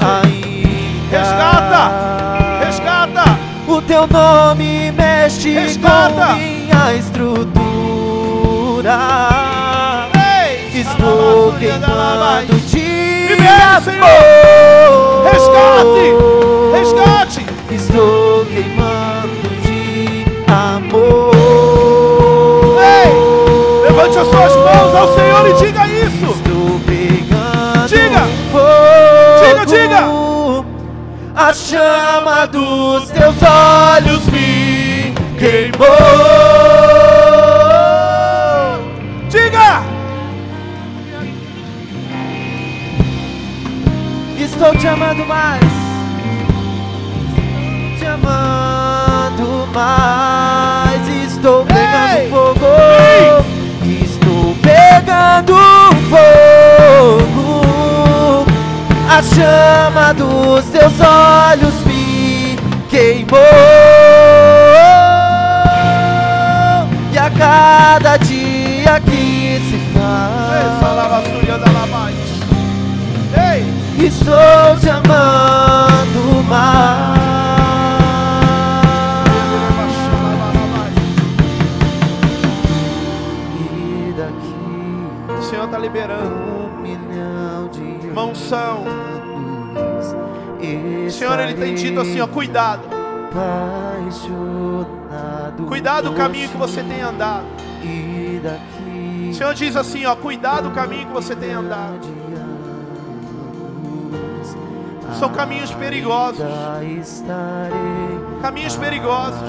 Ainda. Resgata! Resgata! O teu nome mexe Resgata! com minha estrutura. Ei, Estou queimando de amor. Resgate! Resgate! Estou queimando de amor. Ei, Levante as suas mãos ao Senhor e diga isso. Estou pegando Diga! fogo. Diga, diga! A chama dos teus olhos me queimou. Estou te amando mais. Te amando mais. Estou pegando Ei! fogo. Estou pegando fogo. A chama dos teus olhos me queimou. E a cada dia que se Labás. Ei, Estou te amando mais. E daqui o Senhor está liberando. um milhão de O Senhor, Ele tem dito assim, ó, cuidado. Cuidado o caminho que você tem andado. O Senhor diz assim, ó, cuidado o caminho que você tem andado. São caminhos perigosos. Caminhos perigosos.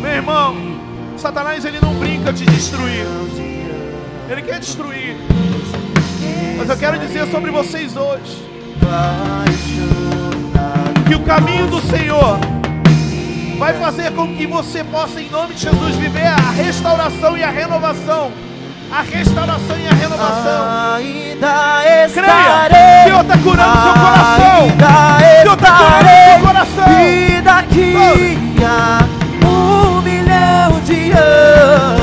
Meu irmão, Satanás ele não brinca de destruir. de Ele quer destruir. Mas eu quero dizer sobre vocês hoje que o caminho do Senhor vai fazer com que você possa, em nome de Jesus, viver a restauração e a renovação. A restauração e a renovação. Ainda Creia, estarei. o Senhor está curando seu coração. Ainda O Senhor está curando seu coração. E daqui a um milhão de anos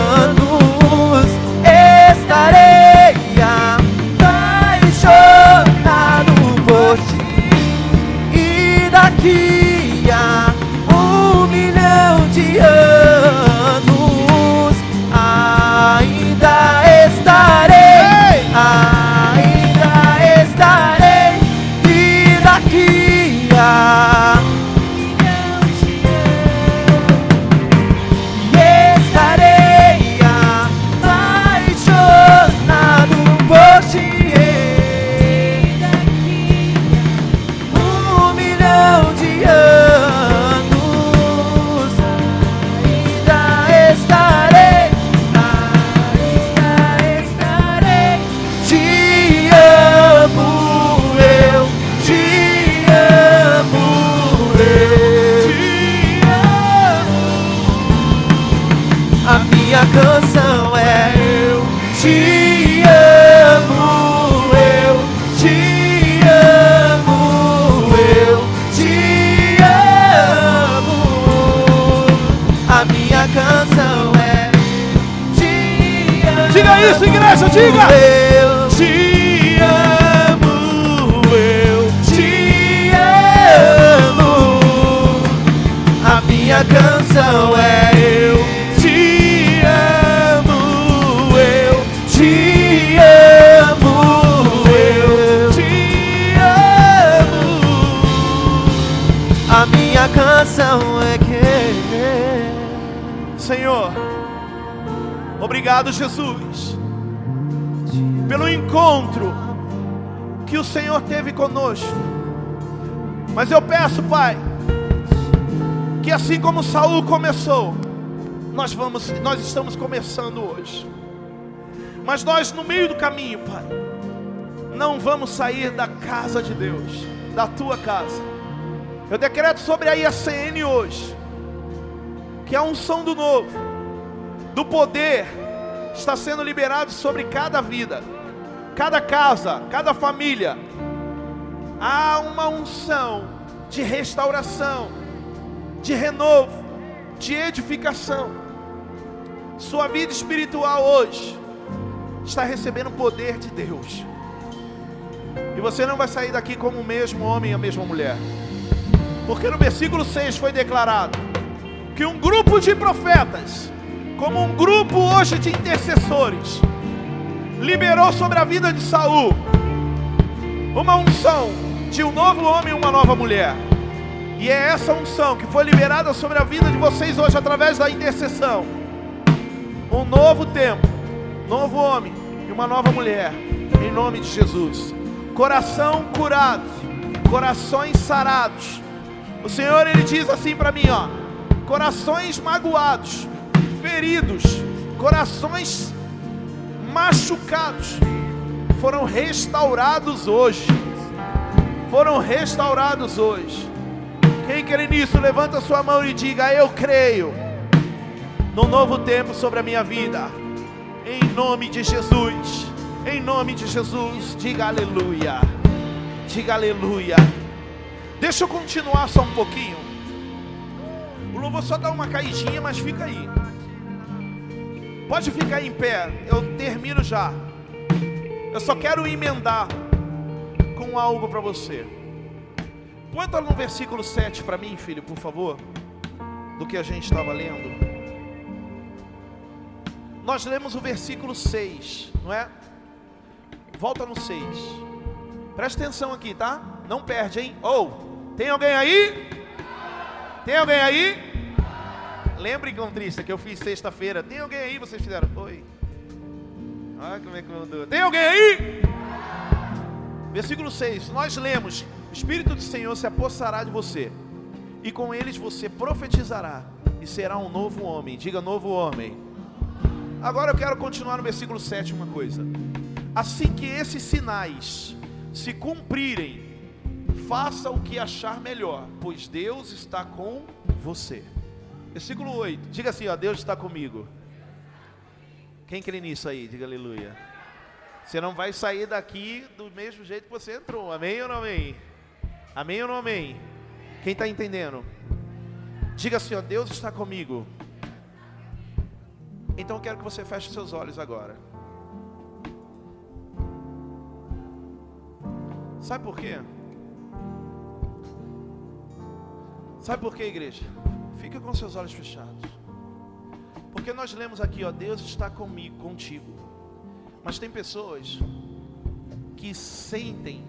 Eu Te amo, eu te amo. A minha canção é Eu te amo, eu te amo, eu te amo. A minha canção é que Senhor, obrigado, Jesus, pelo encontro que o Senhor teve conosco. Mas eu peço, Pai, que assim como Saul começou, nós vamos, nós estamos começando hoje. Mas nós no meio do caminho, Pai, não vamos sair da casa de Deus, da tua casa. Eu decreto sobre a IACN hoje que a unção do novo, do poder, está sendo liberado sobre cada vida, cada casa, cada família. Há uma unção de restauração, de renovo, de edificação. Sua vida espiritual hoje está recebendo o poder de Deus. E você não vai sair daqui como o mesmo homem e a mesma mulher. Porque no versículo 6 foi declarado que um grupo de profetas, como um grupo hoje de intercessores, liberou sobre a vida de Saul uma unção de um novo homem e uma nova mulher. E é essa unção que foi liberada sobre a vida de vocês hoje através da intercessão. Um novo tempo, novo homem e uma nova mulher, em nome de Jesus. Coração curado, corações sarados. O Senhor ele diz assim para mim, ó: corações magoados, feridos, corações machucados foram restaurados hoje. Foram restaurados hoje. Quem crê nisso, levanta sua mão e diga: Eu creio no novo tempo sobre a minha vida. Em nome de Jesus. Em nome de Jesus. Diga aleluia. Diga aleluia. Deixa eu continuar só um pouquinho. O louvor só dá uma caidinha, mas fica aí. Pode ficar em pé. Eu termino já. Eu só quero emendar com algo para você. Conta no versículo 7 para mim, filho, por favor, do que a gente estava lendo. Nós lemos o versículo 6, não é? Volta no 6. Presta atenção aqui, tá? Não perde, hein? Ou, oh, tem alguém aí? Tem alguém aí? Lembre, triste que eu fiz sexta-feira. Tem alguém aí? Vocês fizeram? Oi. Olha como é que mandou. Tem alguém aí? Versículo 6. Nós lemos: O Espírito do Senhor se apossará de você, e com eles você profetizará, e será um novo homem. Diga novo homem. Agora eu quero continuar no versículo 7 uma coisa. Assim que esses sinais se cumprirem, faça o que achar melhor, pois Deus está com você. Versículo 8. Diga assim, ó, Deus está comigo. Quem crê nisso aí? Diga aleluia. Você não vai sair daqui do mesmo jeito que você entrou. Amém ou não amém? Amém ou não amém? Quem está entendendo? Diga assim, ó, Deus está comigo. Então eu quero que você feche seus olhos agora. Sabe por quê? Sabe por quê, igreja? Fica com seus olhos fechados. Porque nós lemos aqui, ó, Deus está comigo, contigo. Mas tem pessoas que sentem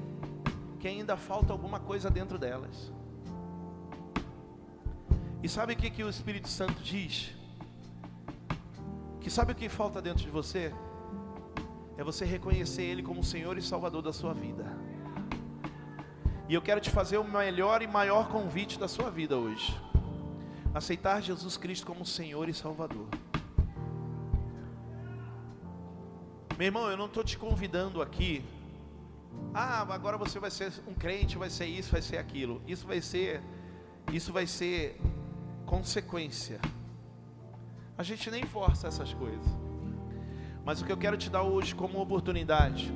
que ainda falta alguma coisa dentro delas. E sabe o que, que o Espírito Santo diz? Que sabe o que falta dentro de você? É você reconhecer Ele como Senhor e Salvador da sua vida. E eu quero te fazer o melhor e maior convite da sua vida hoje. Aceitar Jesus Cristo como Senhor e Salvador. Meu irmão, eu não estou te convidando aqui. Ah, agora você vai ser um crente, vai ser isso, vai ser aquilo. Isso vai ser, isso vai ser consequência. A gente nem força essas coisas. Mas o que eu quero te dar hoje como oportunidade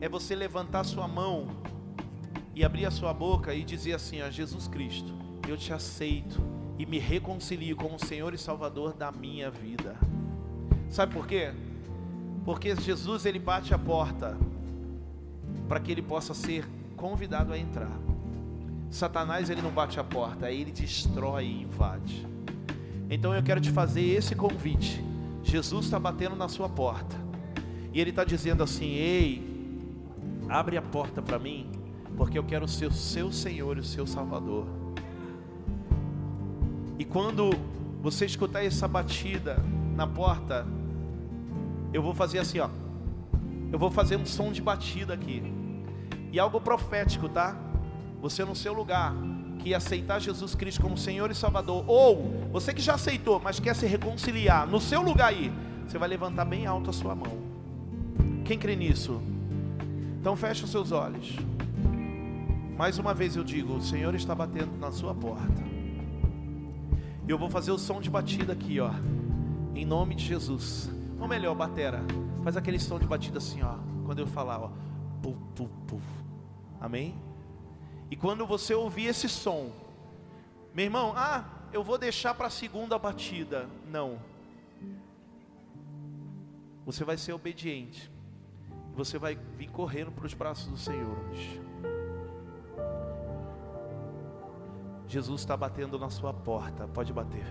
é você levantar sua mão e abrir a sua boca e dizer assim a Jesus Cristo: Eu te aceito e me reconcilio como Senhor e Salvador da minha vida. Sabe por quê? Porque Jesus ele bate a porta para que ele possa ser convidado a entrar. Satanás ele não bate a porta, ele destrói e invade. Então eu quero te fazer esse convite. Jesus está batendo na sua porta e ele está dizendo assim: Ei, abre a porta para mim, porque eu quero ser o seu Senhor e o seu Salvador. E quando você escutar essa batida na porta, eu vou fazer assim, ó. Eu vou fazer um som de batida aqui. E algo profético, tá? Você no seu lugar, que aceitar Jesus Cristo como Senhor e Salvador, ou você que já aceitou, mas quer se reconciliar, no seu lugar aí, você vai levantar bem alto a sua mão. Quem crê nisso? Então feche os seus olhos. Mais uma vez eu digo: o Senhor está batendo na sua porta. Eu vou fazer o som de batida aqui, ó. Em nome de Jesus. Ou melhor, batera. Faz aquele som de batida assim, ó. Quando eu falar, ó. Amém? E quando você ouvir esse som, meu irmão, ah, eu vou deixar para a segunda batida. Não. Você vai ser obediente. Você vai vir correndo para os braços do Senhor hoje. Jesus está batendo na sua porta. Pode bater.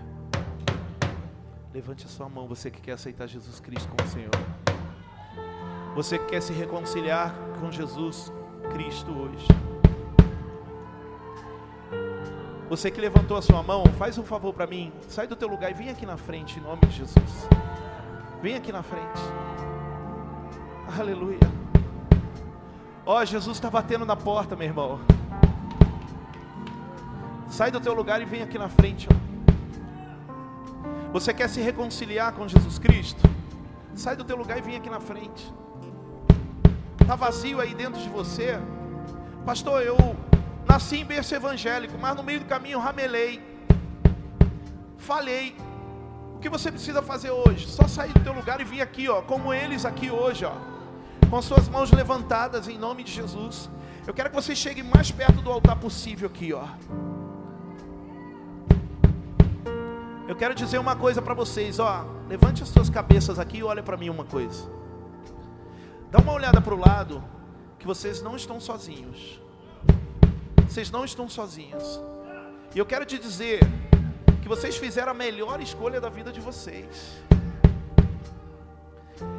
Levante a sua mão, você que quer aceitar Jesus Cristo como Senhor. Você que quer se reconciliar com Jesus Cristo hoje. Você que levantou a sua mão, faz um favor para mim. Sai do teu lugar e vem aqui na frente, em nome de Jesus. Vem aqui na frente. Aleluia. Ó, oh, Jesus está batendo na porta, meu irmão. Sai do teu lugar e vem aqui na frente. Ó. Você quer se reconciliar com Jesus Cristo? Sai do teu lugar e vem aqui na frente. Está vazio aí dentro de você? Pastor, eu nasci em berço evangélico, mas no meio do caminho ramelei. Falhei. O que você precisa fazer hoje? Só sair do teu lugar e vir aqui, ó, como eles aqui hoje, ó, com suas mãos levantadas em nome de Jesus. Eu quero que você chegue mais perto do altar possível aqui, ó. Eu quero dizer uma coisa para vocês, ó. Levante as suas cabeças aqui e olha para mim uma coisa. Dá uma olhada para o lado, que vocês não estão sozinhos. Vocês não estão sozinhos. E eu quero te dizer que vocês fizeram a melhor escolha da vida de vocês.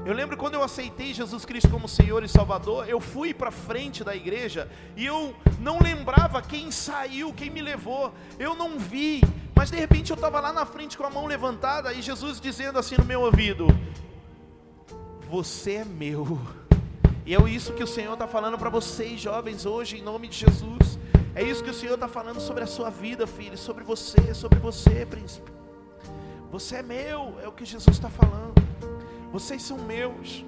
Eu lembro quando eu aceitei Jesus Cristo como Senhor e Salvador, eu fui para frente da igreja e eu não lembrava quem saiu, quem me levou. Eu não vi, mas de repente eu estava lá na frente com a mão levantada e Jesus dizendo assim no meu ouvido: Você é meu. E é isso que o Senhor está falando para vocês, jovens, hoje, em nome de Jesus. É isso que o Senhor está falando sobre a sua vida, filho, sobre você, sobre você, príncipe. Você é meu, é o que Jesus está falando. Vocês são meus.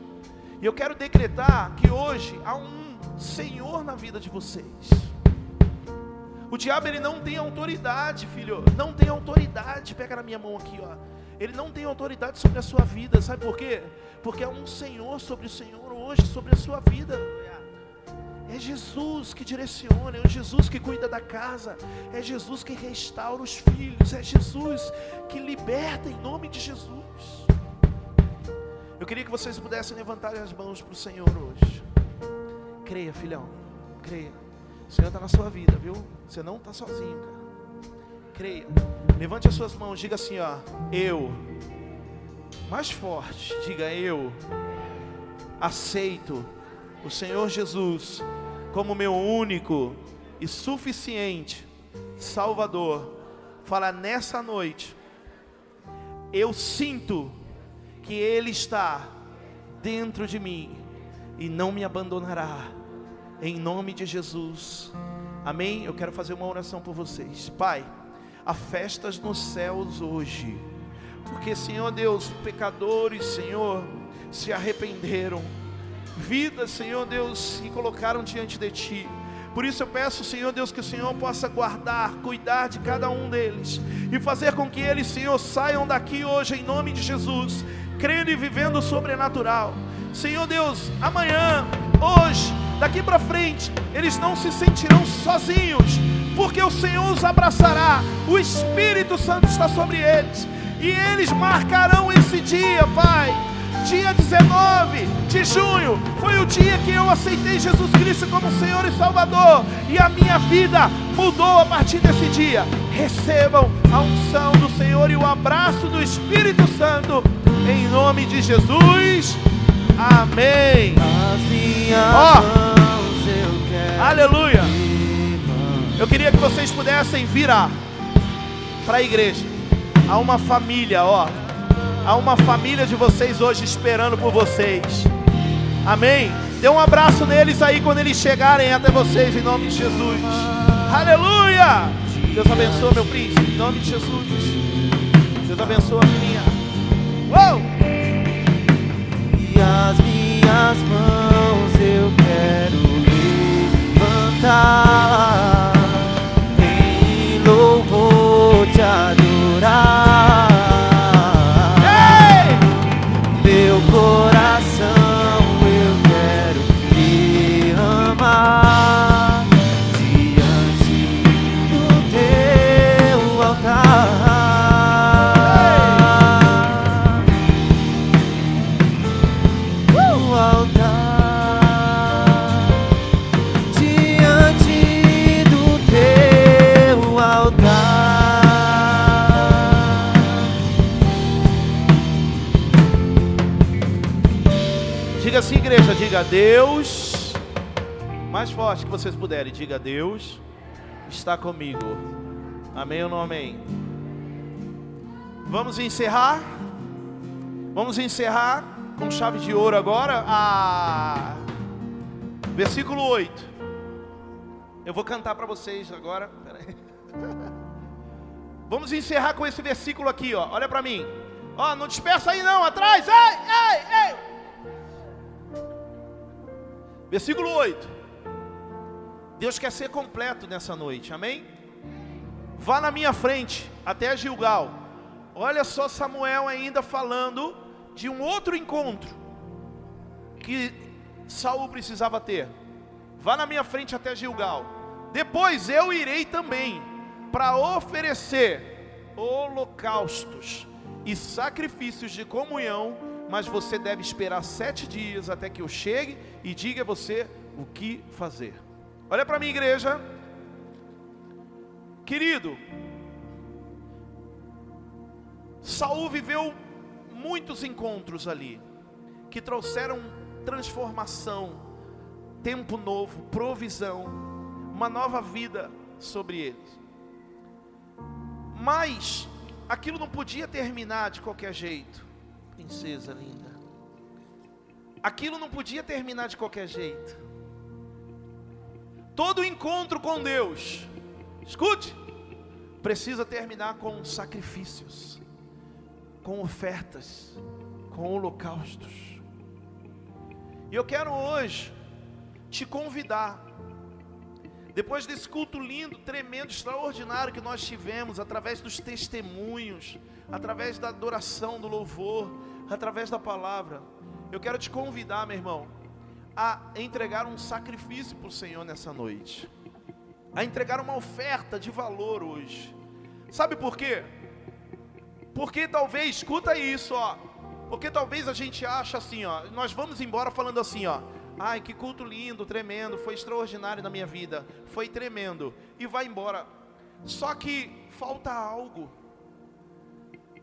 E eu quero decretar que hoje há um Senhor na vida de vocês. O diabo ele não tem autoridade, filho. Não tem autoridade. Pega na minha mão aqui, ó. Ele não tem autoridade sobre a sua vida. Sabe por quê? Porque é um Senhor sobre o Senhor hoje, sobre a sua vida. É Jesus que direciona, é Jesus que cuida da casa, é Jesus que restaura os filhos, é Jesus que liberta em nome de Jesus. Eu queria que vocês pudessem levantar as mãos para o Senhor hoje. Creia, filhão, creia. O Senhor está na sua vida, viu? Você não está sozinho, cara. Creia. Levante as suas mãos, diga assim, ó. Eu. Mais forte, diga eu. Aceito o Senhor Jesus como meu único e suficiente Salvador. Fala nessa noite. Eu sinto que Ele está dentro de mim e não me abandonará. Em nome de Jesus. Amém? Eu quero fazer uma oração por vocês. Pai, há festas nos céus hoje. Porque, Senhor Deus, pecadores, Senhor, se arrependeram vidas, Senhor Deus, que colocaram diante de Ti. Por isso eu peço, Senhor Deus, que o Senhor possa guardar, cuidar de cada um deles e fazer com que eles, Senhor, saiam daqui hoje em nome de Jesus, crendo e vivendo o sobrenatural. Senhor Deus, amanhã, hoje, daqui para frente, eles não se sentirão sozinhos, porque o Senhor os abraçará, o Espírito Santo está sobre eles e eles marcarão esse dia, Pai dia 19 de junho, foi o dia que eu aceitei Jesus Cristo como Senhor e Salvador, e a minha vida mudou a partir desse dia. Recebam a unção do Senhor e o abraço do Espírito Santo, em nome de Jesus. Amém. Ó, aleluia. Eu queria que vocês pudessem virar para a igreja. Há uma família, ó. Há uma família de vocês hoje esperando por vocês. Amém? Dê um abraço neles aí quando eles chegarem até vocês, em nome de Jesus. Aleluia! Deus abençoe, meu príncipe, em nome de Jesus. Deus abençoe a minha. Uou! E as minhas mãos eu quero Ah. Diga Deus. Mais forte que vocês puderem, diga Deus está comigo. Amém ou não amém? Vamos encerrar. Vamos encerrar com chave de ouro agora. A versículo 8. Eu vou cantar para vocês agora. Vamos encerrar com esse versículo aqui, ó. Olha para mim. Ó, não dispersa aí não, atrás. Ei, ei, ei. Versículo 8. Deus quer ser completo nessa noite, amém? Vá na minha frente até Gilgal. Olha só Samuel ainda falando de um outro encontro que Saul precisava ter. Vá na minha frente até Gilgal. Depois eu irei também para oferecer holocaustos e sacrifícios de comunhão, mas você deve esperar sete dias até que eu chegue e diga a você o que fazer. Olha para mim, igreja. Querido, Saul viveu muitos encontros ali que trouxeram transformação, tempo novo, provisão, uma nova vida sobre eles. Mas aquilo não podia terminar de qualquer jeito, princesa linda. Aquilo não podia terminar de qualquer jeito. Todo encontro com Deus, escute, precisa terminar com sacrifícios, com ofertas, com holocaustos. E eu quero hoje te convidar, depois desse culto lindo, tremendo, extraordinário que nós tivemos, através dos testemunhos, através da adoração, do louvor, através da palavra, eu quero te convidar, meu irmão, a entregar um sacrifício para o Senhor nessa noite, a entregar uma oferta de valor hoje. Sabe por quê? Porque talvez, escuta isso, ó. Porque talvez a gente acha assim, ó, nós vamos embora falando assim, ó. Ai, que culto lindo, tremendo, foi extraordinário na minha vida, foi tremendo e vai embora. Só que falta algo.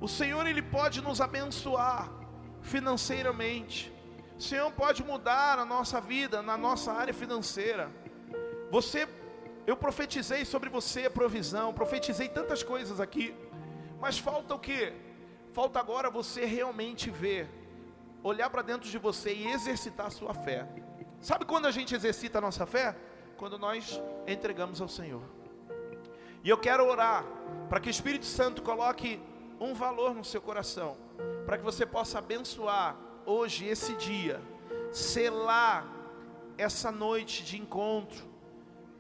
O Senhor ele pode nos abençoar financeiramente. O Senhor pode mudar a nossa vida, na nossa área financeira. Você, eu profetizei sobre você a provisão, profetizei tantas coisas aqui, mas falta o que? Falta agora você realmente ver, olhar para dentro de você e exercitar a sua fé. Sabe quando a gente exercita a nossa fé? Quando nós entregamos ao Senhor. E eu quero orar para que o Espírito Santo coloque um valor no seu coração, para que você possa abençoar hoje, esse dia, selar essa noite de encontro,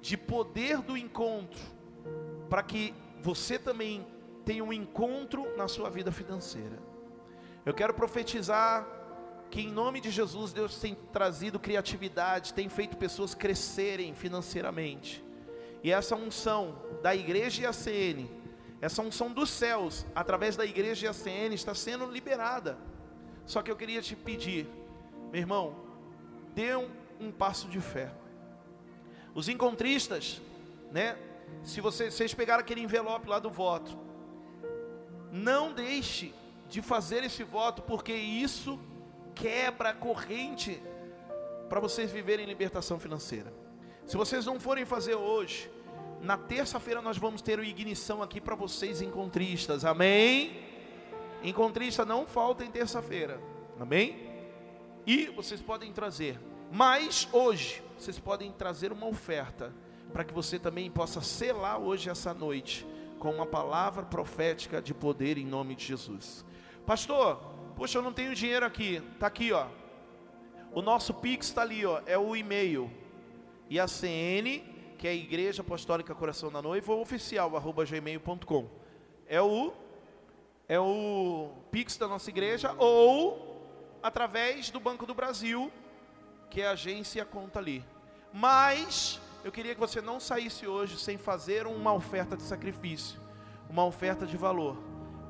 de poder do encontro, para que você também tenha um encontro na sua vida financeira. Eu quero profetizar que em nome de Jesus Deus tem trazido criatividade, tem feito pessoas crescerem financeiramente. E essa unção da igreja e a CN, essa unção dos céus, através da igreja e a CN, está sendo liberada. Só que eu queria te pedir, meu irmão, dê um, um passo de fé. Os encontristas, né? Se você, vocês pegaram aquele envelope lá do voto, não deixe de fazer esse voto, porque isso quebra a corrente para vocês viverem libertação financeira. Se vocês não forem fazer hoje, Na terça-feira nós vamos ter o ignição aqui para vocês encontristas. Amém? Encontrista não falta em terça-feira. Amém? E vocês podem trazer. Mas hoje vocês podem trazer uma oferta para que você também possa selar hoje essa noite com uma palavra profética de poder em nome de Jesus. Pastor, poxa, eu não tenho dinheiro aqui. Tá aqui, ó. O nosso Pix está ali, ó. É o e-mail. E a CN, que é a Igreja Apostólica Coração da Noiva, oficial, arroba gmail.com. É o, é o Pix da nossa igreja, ou através do Banco do Brasil, que é a agência conta ali. Mas eu queria que você não saísse hoje sem fazer uma oferta de sacrifício, uma oferta de valor,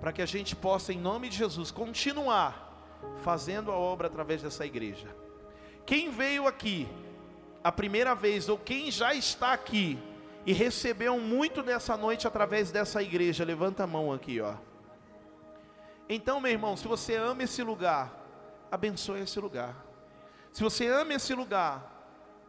para que a gente possa, em nome de Jesus, continuar fazendo a obra através dessa igreja. Quem veio aqui a primeira vez, ou quem já está aqui e recebeu muito nessa noite através dessa igreja, levanta a mão aqui, ó. Então, meu irmão, se você ama esse lugar, abençoe esse lugar. Se você ama esse lugar,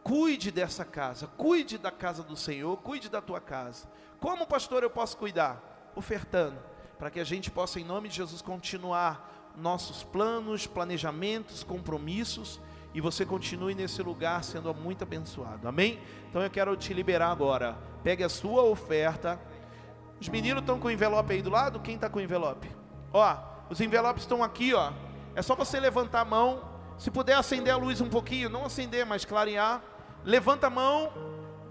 Cuide dessa casa, cuide da casa do Senhor, cuide da tua casa. Como pastor eu posso cuidar? Ofertando, para que a gente possa, em nome de Jesus, continuar nossos planos, planejamentos, compromissos e você continue nesse lugar sendo muito abençoado. Amém? Então eu quero te liberar agora. Pegue a sua oferta. Os meninos estão com o envelope aí do lado? Quem está com o envelope? Ó, os envelopes estão aqui, ó. É só você levantar a mão se puder acender a luz um pouquinho, não acender, mas clarear. Levanta a mão,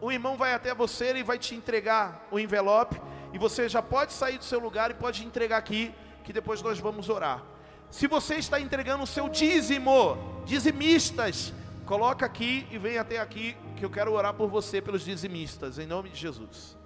o irmão vai até você e vai te entregar o envelope. E você já pode sair do seu lugar e pode entregar aqui, que depois nós vamos orar. Se você está entregando o seu dízimo, dizimistas, coloca aqui e vem até aqui, que eu quero orar por você, pelos dizimistas, em nome de Jesus.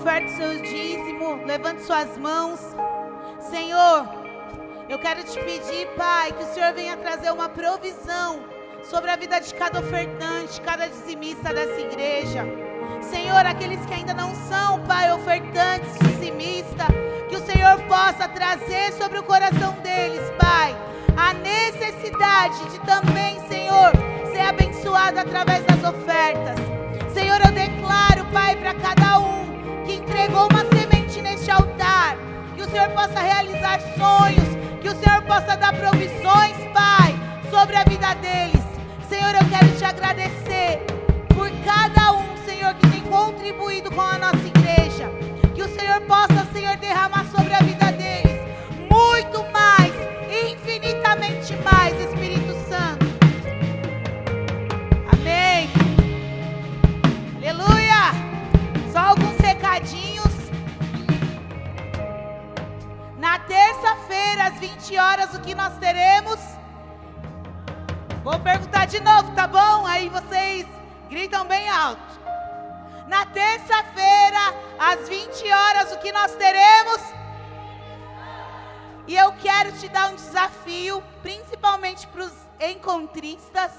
Oferta, o seu dízimo. Levante suas mãos. Senhor, eu quero te pedir, Pai, que o Senhor venha trazer uma provisão sobre a vida de cada ofertante, cada dizimista dessa igreja. Senhor, aqueles que ainda não são, Pai, ofertantes, dizimistas, que o Senhor possa trazer sobre o coração deles, Pai, a necessidade de também, Senhor, ser abençoado através das ofertas. Senhor, eu declaro, Pai, para cada um que entregou uma semente neste altar, que o Senhor possa realizar sonhos, que o Senhor possa dar provisões, Pai, sobre a vida deles. Senhor, eu quero te agradecer por cada um, Senhor, que tem contribuído com a nossa igreja. Que o Senhor possa, Senhor, derramar sobre a vida deles muito mais, infinitamente mais, Espírito recadinhos. Na terça-feira, às 20 horas, o que nós teremos? Vou perguntar de novo, tá bom? Aí vocês gritam bem alto. Na terça-feira, às 20 horas, o que nós teremos? E eu quero te dar um desafio, principalmente para os encontristas.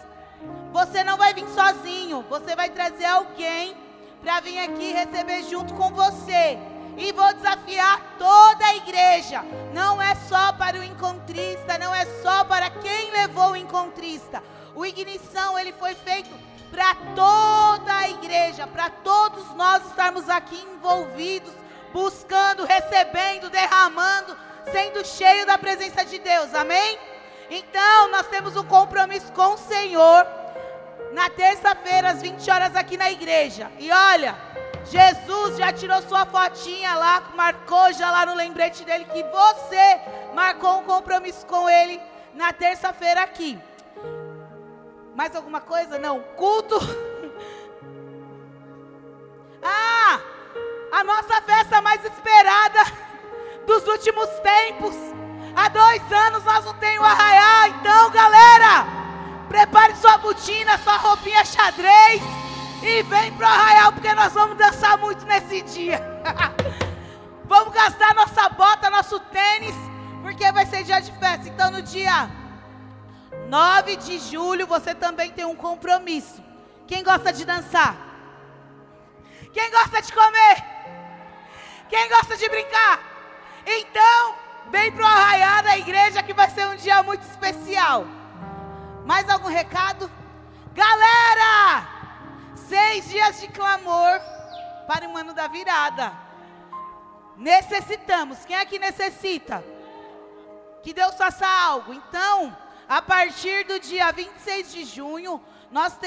Você não vai vir sozinho, você vai trazer alguém para vir aqui receber junto com você. E vou desafiar toda a igreja. Não é só para o encontrista, não é só para quem levou o encontrista. O ignição ele foi feito para toda a igreja, para todos nós estarmos aqui envolvidos, buscando, recebendo, derramando, sendo cheio da presença de Deus. Amém? Então, nós temos um compromisso com o Senhor na terça-feira às 20 horas aqui na igreja. E olha, Jesus já tirou sua fotinha lá, marcou já lá no lembrete dele que você marcou um compromisso com ele na terça-feira aqui. Mais alguma coisa? Não. Culto. Ah, a nossa festa mais esperada dos últimos tempos. Há dois anos nós não temos arraial. Então, botina, sua roupinha xadrez e vem pro arraial porque nós vamos dançar muito nesse dia. vamos gastar nossa bota, nosso tênis, porque vai ser dia de festa. Então, no dia 9 de julho, você também tem um compromisso. Quem gosta de dançar? Quem gosta de comer? Quem gosta de brincar? Então, vem pro arraial da igreja que vai ser um dia muito especial. Mais algum recado? Galera! Seis dias de clamor para o ano da virada. Necessitamos. Quem aqui necessita? Que Deus faça algo. Então, a partir do dia 26 de junho, nós.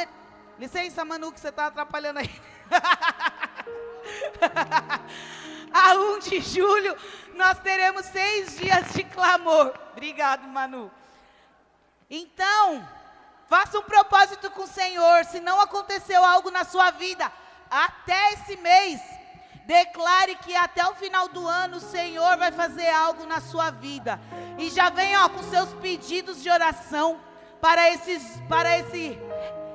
Licença, Manu, que você está atrapalhando aí. a 1 de julho, nós teremos seis dias de clamor. Obrigado, Manu. Então, faça um propósito com o Senhor. Se não aconteceu algo na sua vida, até esse mês, declare que até o final do ano o Senhor vai fazer algo na sua vida. E já vem ó, com seus pedidos de oração para, esses, para esse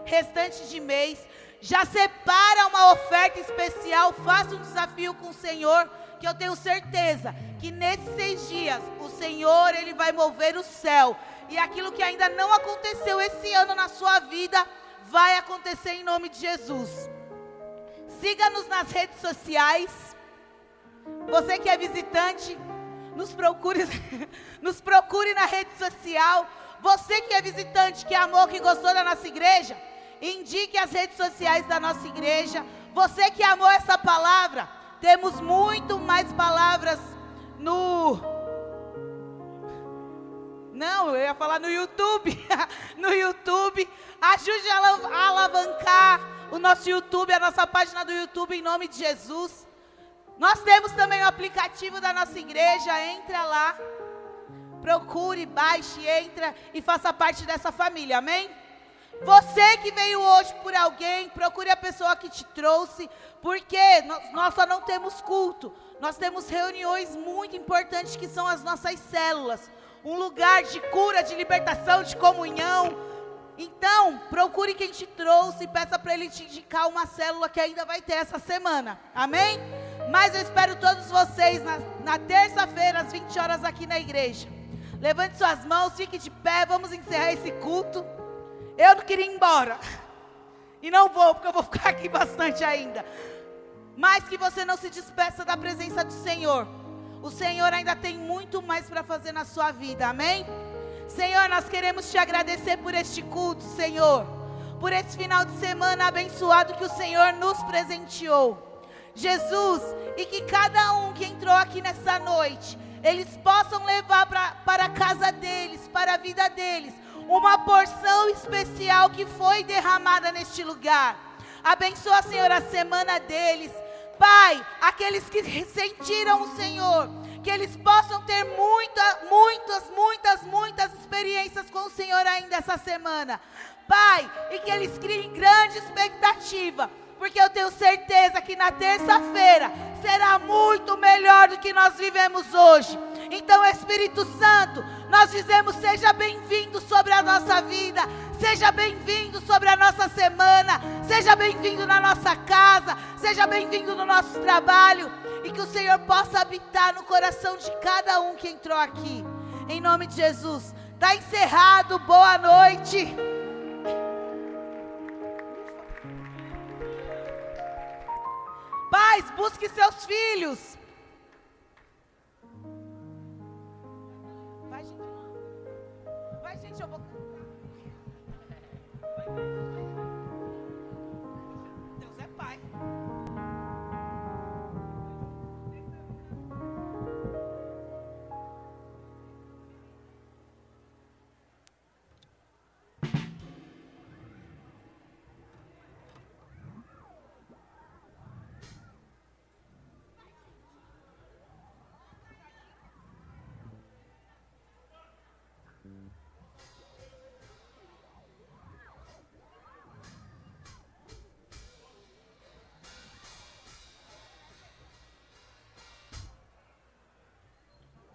restante de mês. Já separa uma oferta especial, faça um desafio com o Senhor, que eu tenho certeza que nesses seis dias o Senhor ele vai mover o céu e aquilo que ainda não aconteceu esse ano na sua vida vai acontecer em nome de Jesus. Siga-nos nas redes sociais. Você que é visitante, nos procure, nos procure na rede social. Você que é visitante, que amou, que gostou da nossa igreja, indique as redes sociais da nossa igreja. Você que amou essa palavra, temos muito mais palavras no Não, eu ia falar no YouTube. no YouTube, ajude a alavancar o nosso YouTube, a nossa página do YouTube em nome de Jesus. Nós temos também o aplicativo da nossa igreja, entra lá. Procure, baixe, entra e faça parte dessa família. Amém? Você que veio hoje por alguém, procure a pessoa que te trouxe, porque nós só não temos culto, nós temos reuniões muito importantes que são as nossas células um lugar de cura, de libertação, de comunhão. Então, procure quem te trouxe e peça para ele te indicar uma célula que ainda vai ter essa semana. Amém? Mas eu espero todos vocês na, na terça-feira, às 20 horas, aqui na igreja. Levante suas mãos, fique de pé, vamos encerrar esse culto. Eu não queria ir embora. E não vou, porque eu vou ficar aqui bastante ainda. Mas que você não se despeça da presença do Senhor. O Senhor ainda tem muito mais para fazer na sua vida, amém? Senhor, nós queremos te agradecer por este culto, Senhor. Por esse final de semana abençoado que o Senhor nos presenteou. Jesus, e que cada um que entrou aqui nessa noite, eles possam levar pra, para a casa deles, para a vida deles, uma porção especial que foi derramada neste lugar. Abençoa, Senhor, a semana deles. Pai, aqueles que sentiram o Senhor, que eles possam ter muita, muitas, muitas, muitas experiências com o Senhor ainda essa semana. Pai, e que eles criem grande expectativa, porque eu tenho certeza que na terça-feira será muito melhor do que nós vivemos hoje. Então, Espírito Santo, nós dizemos: seja bem-vindo sobre a nossa vida, seja bem-vindo sobre a nossa semana, seja bem-vindo na nossa casa, seja bem-vindo no nosso trabalho e que o Senhor possa habitar no coração de cada um que entrou aqui. Em nome de Jesus. Está encerrado. Boa noite. Pais, busque seus filhos. Vai, gente. Vai, gente, eu vou.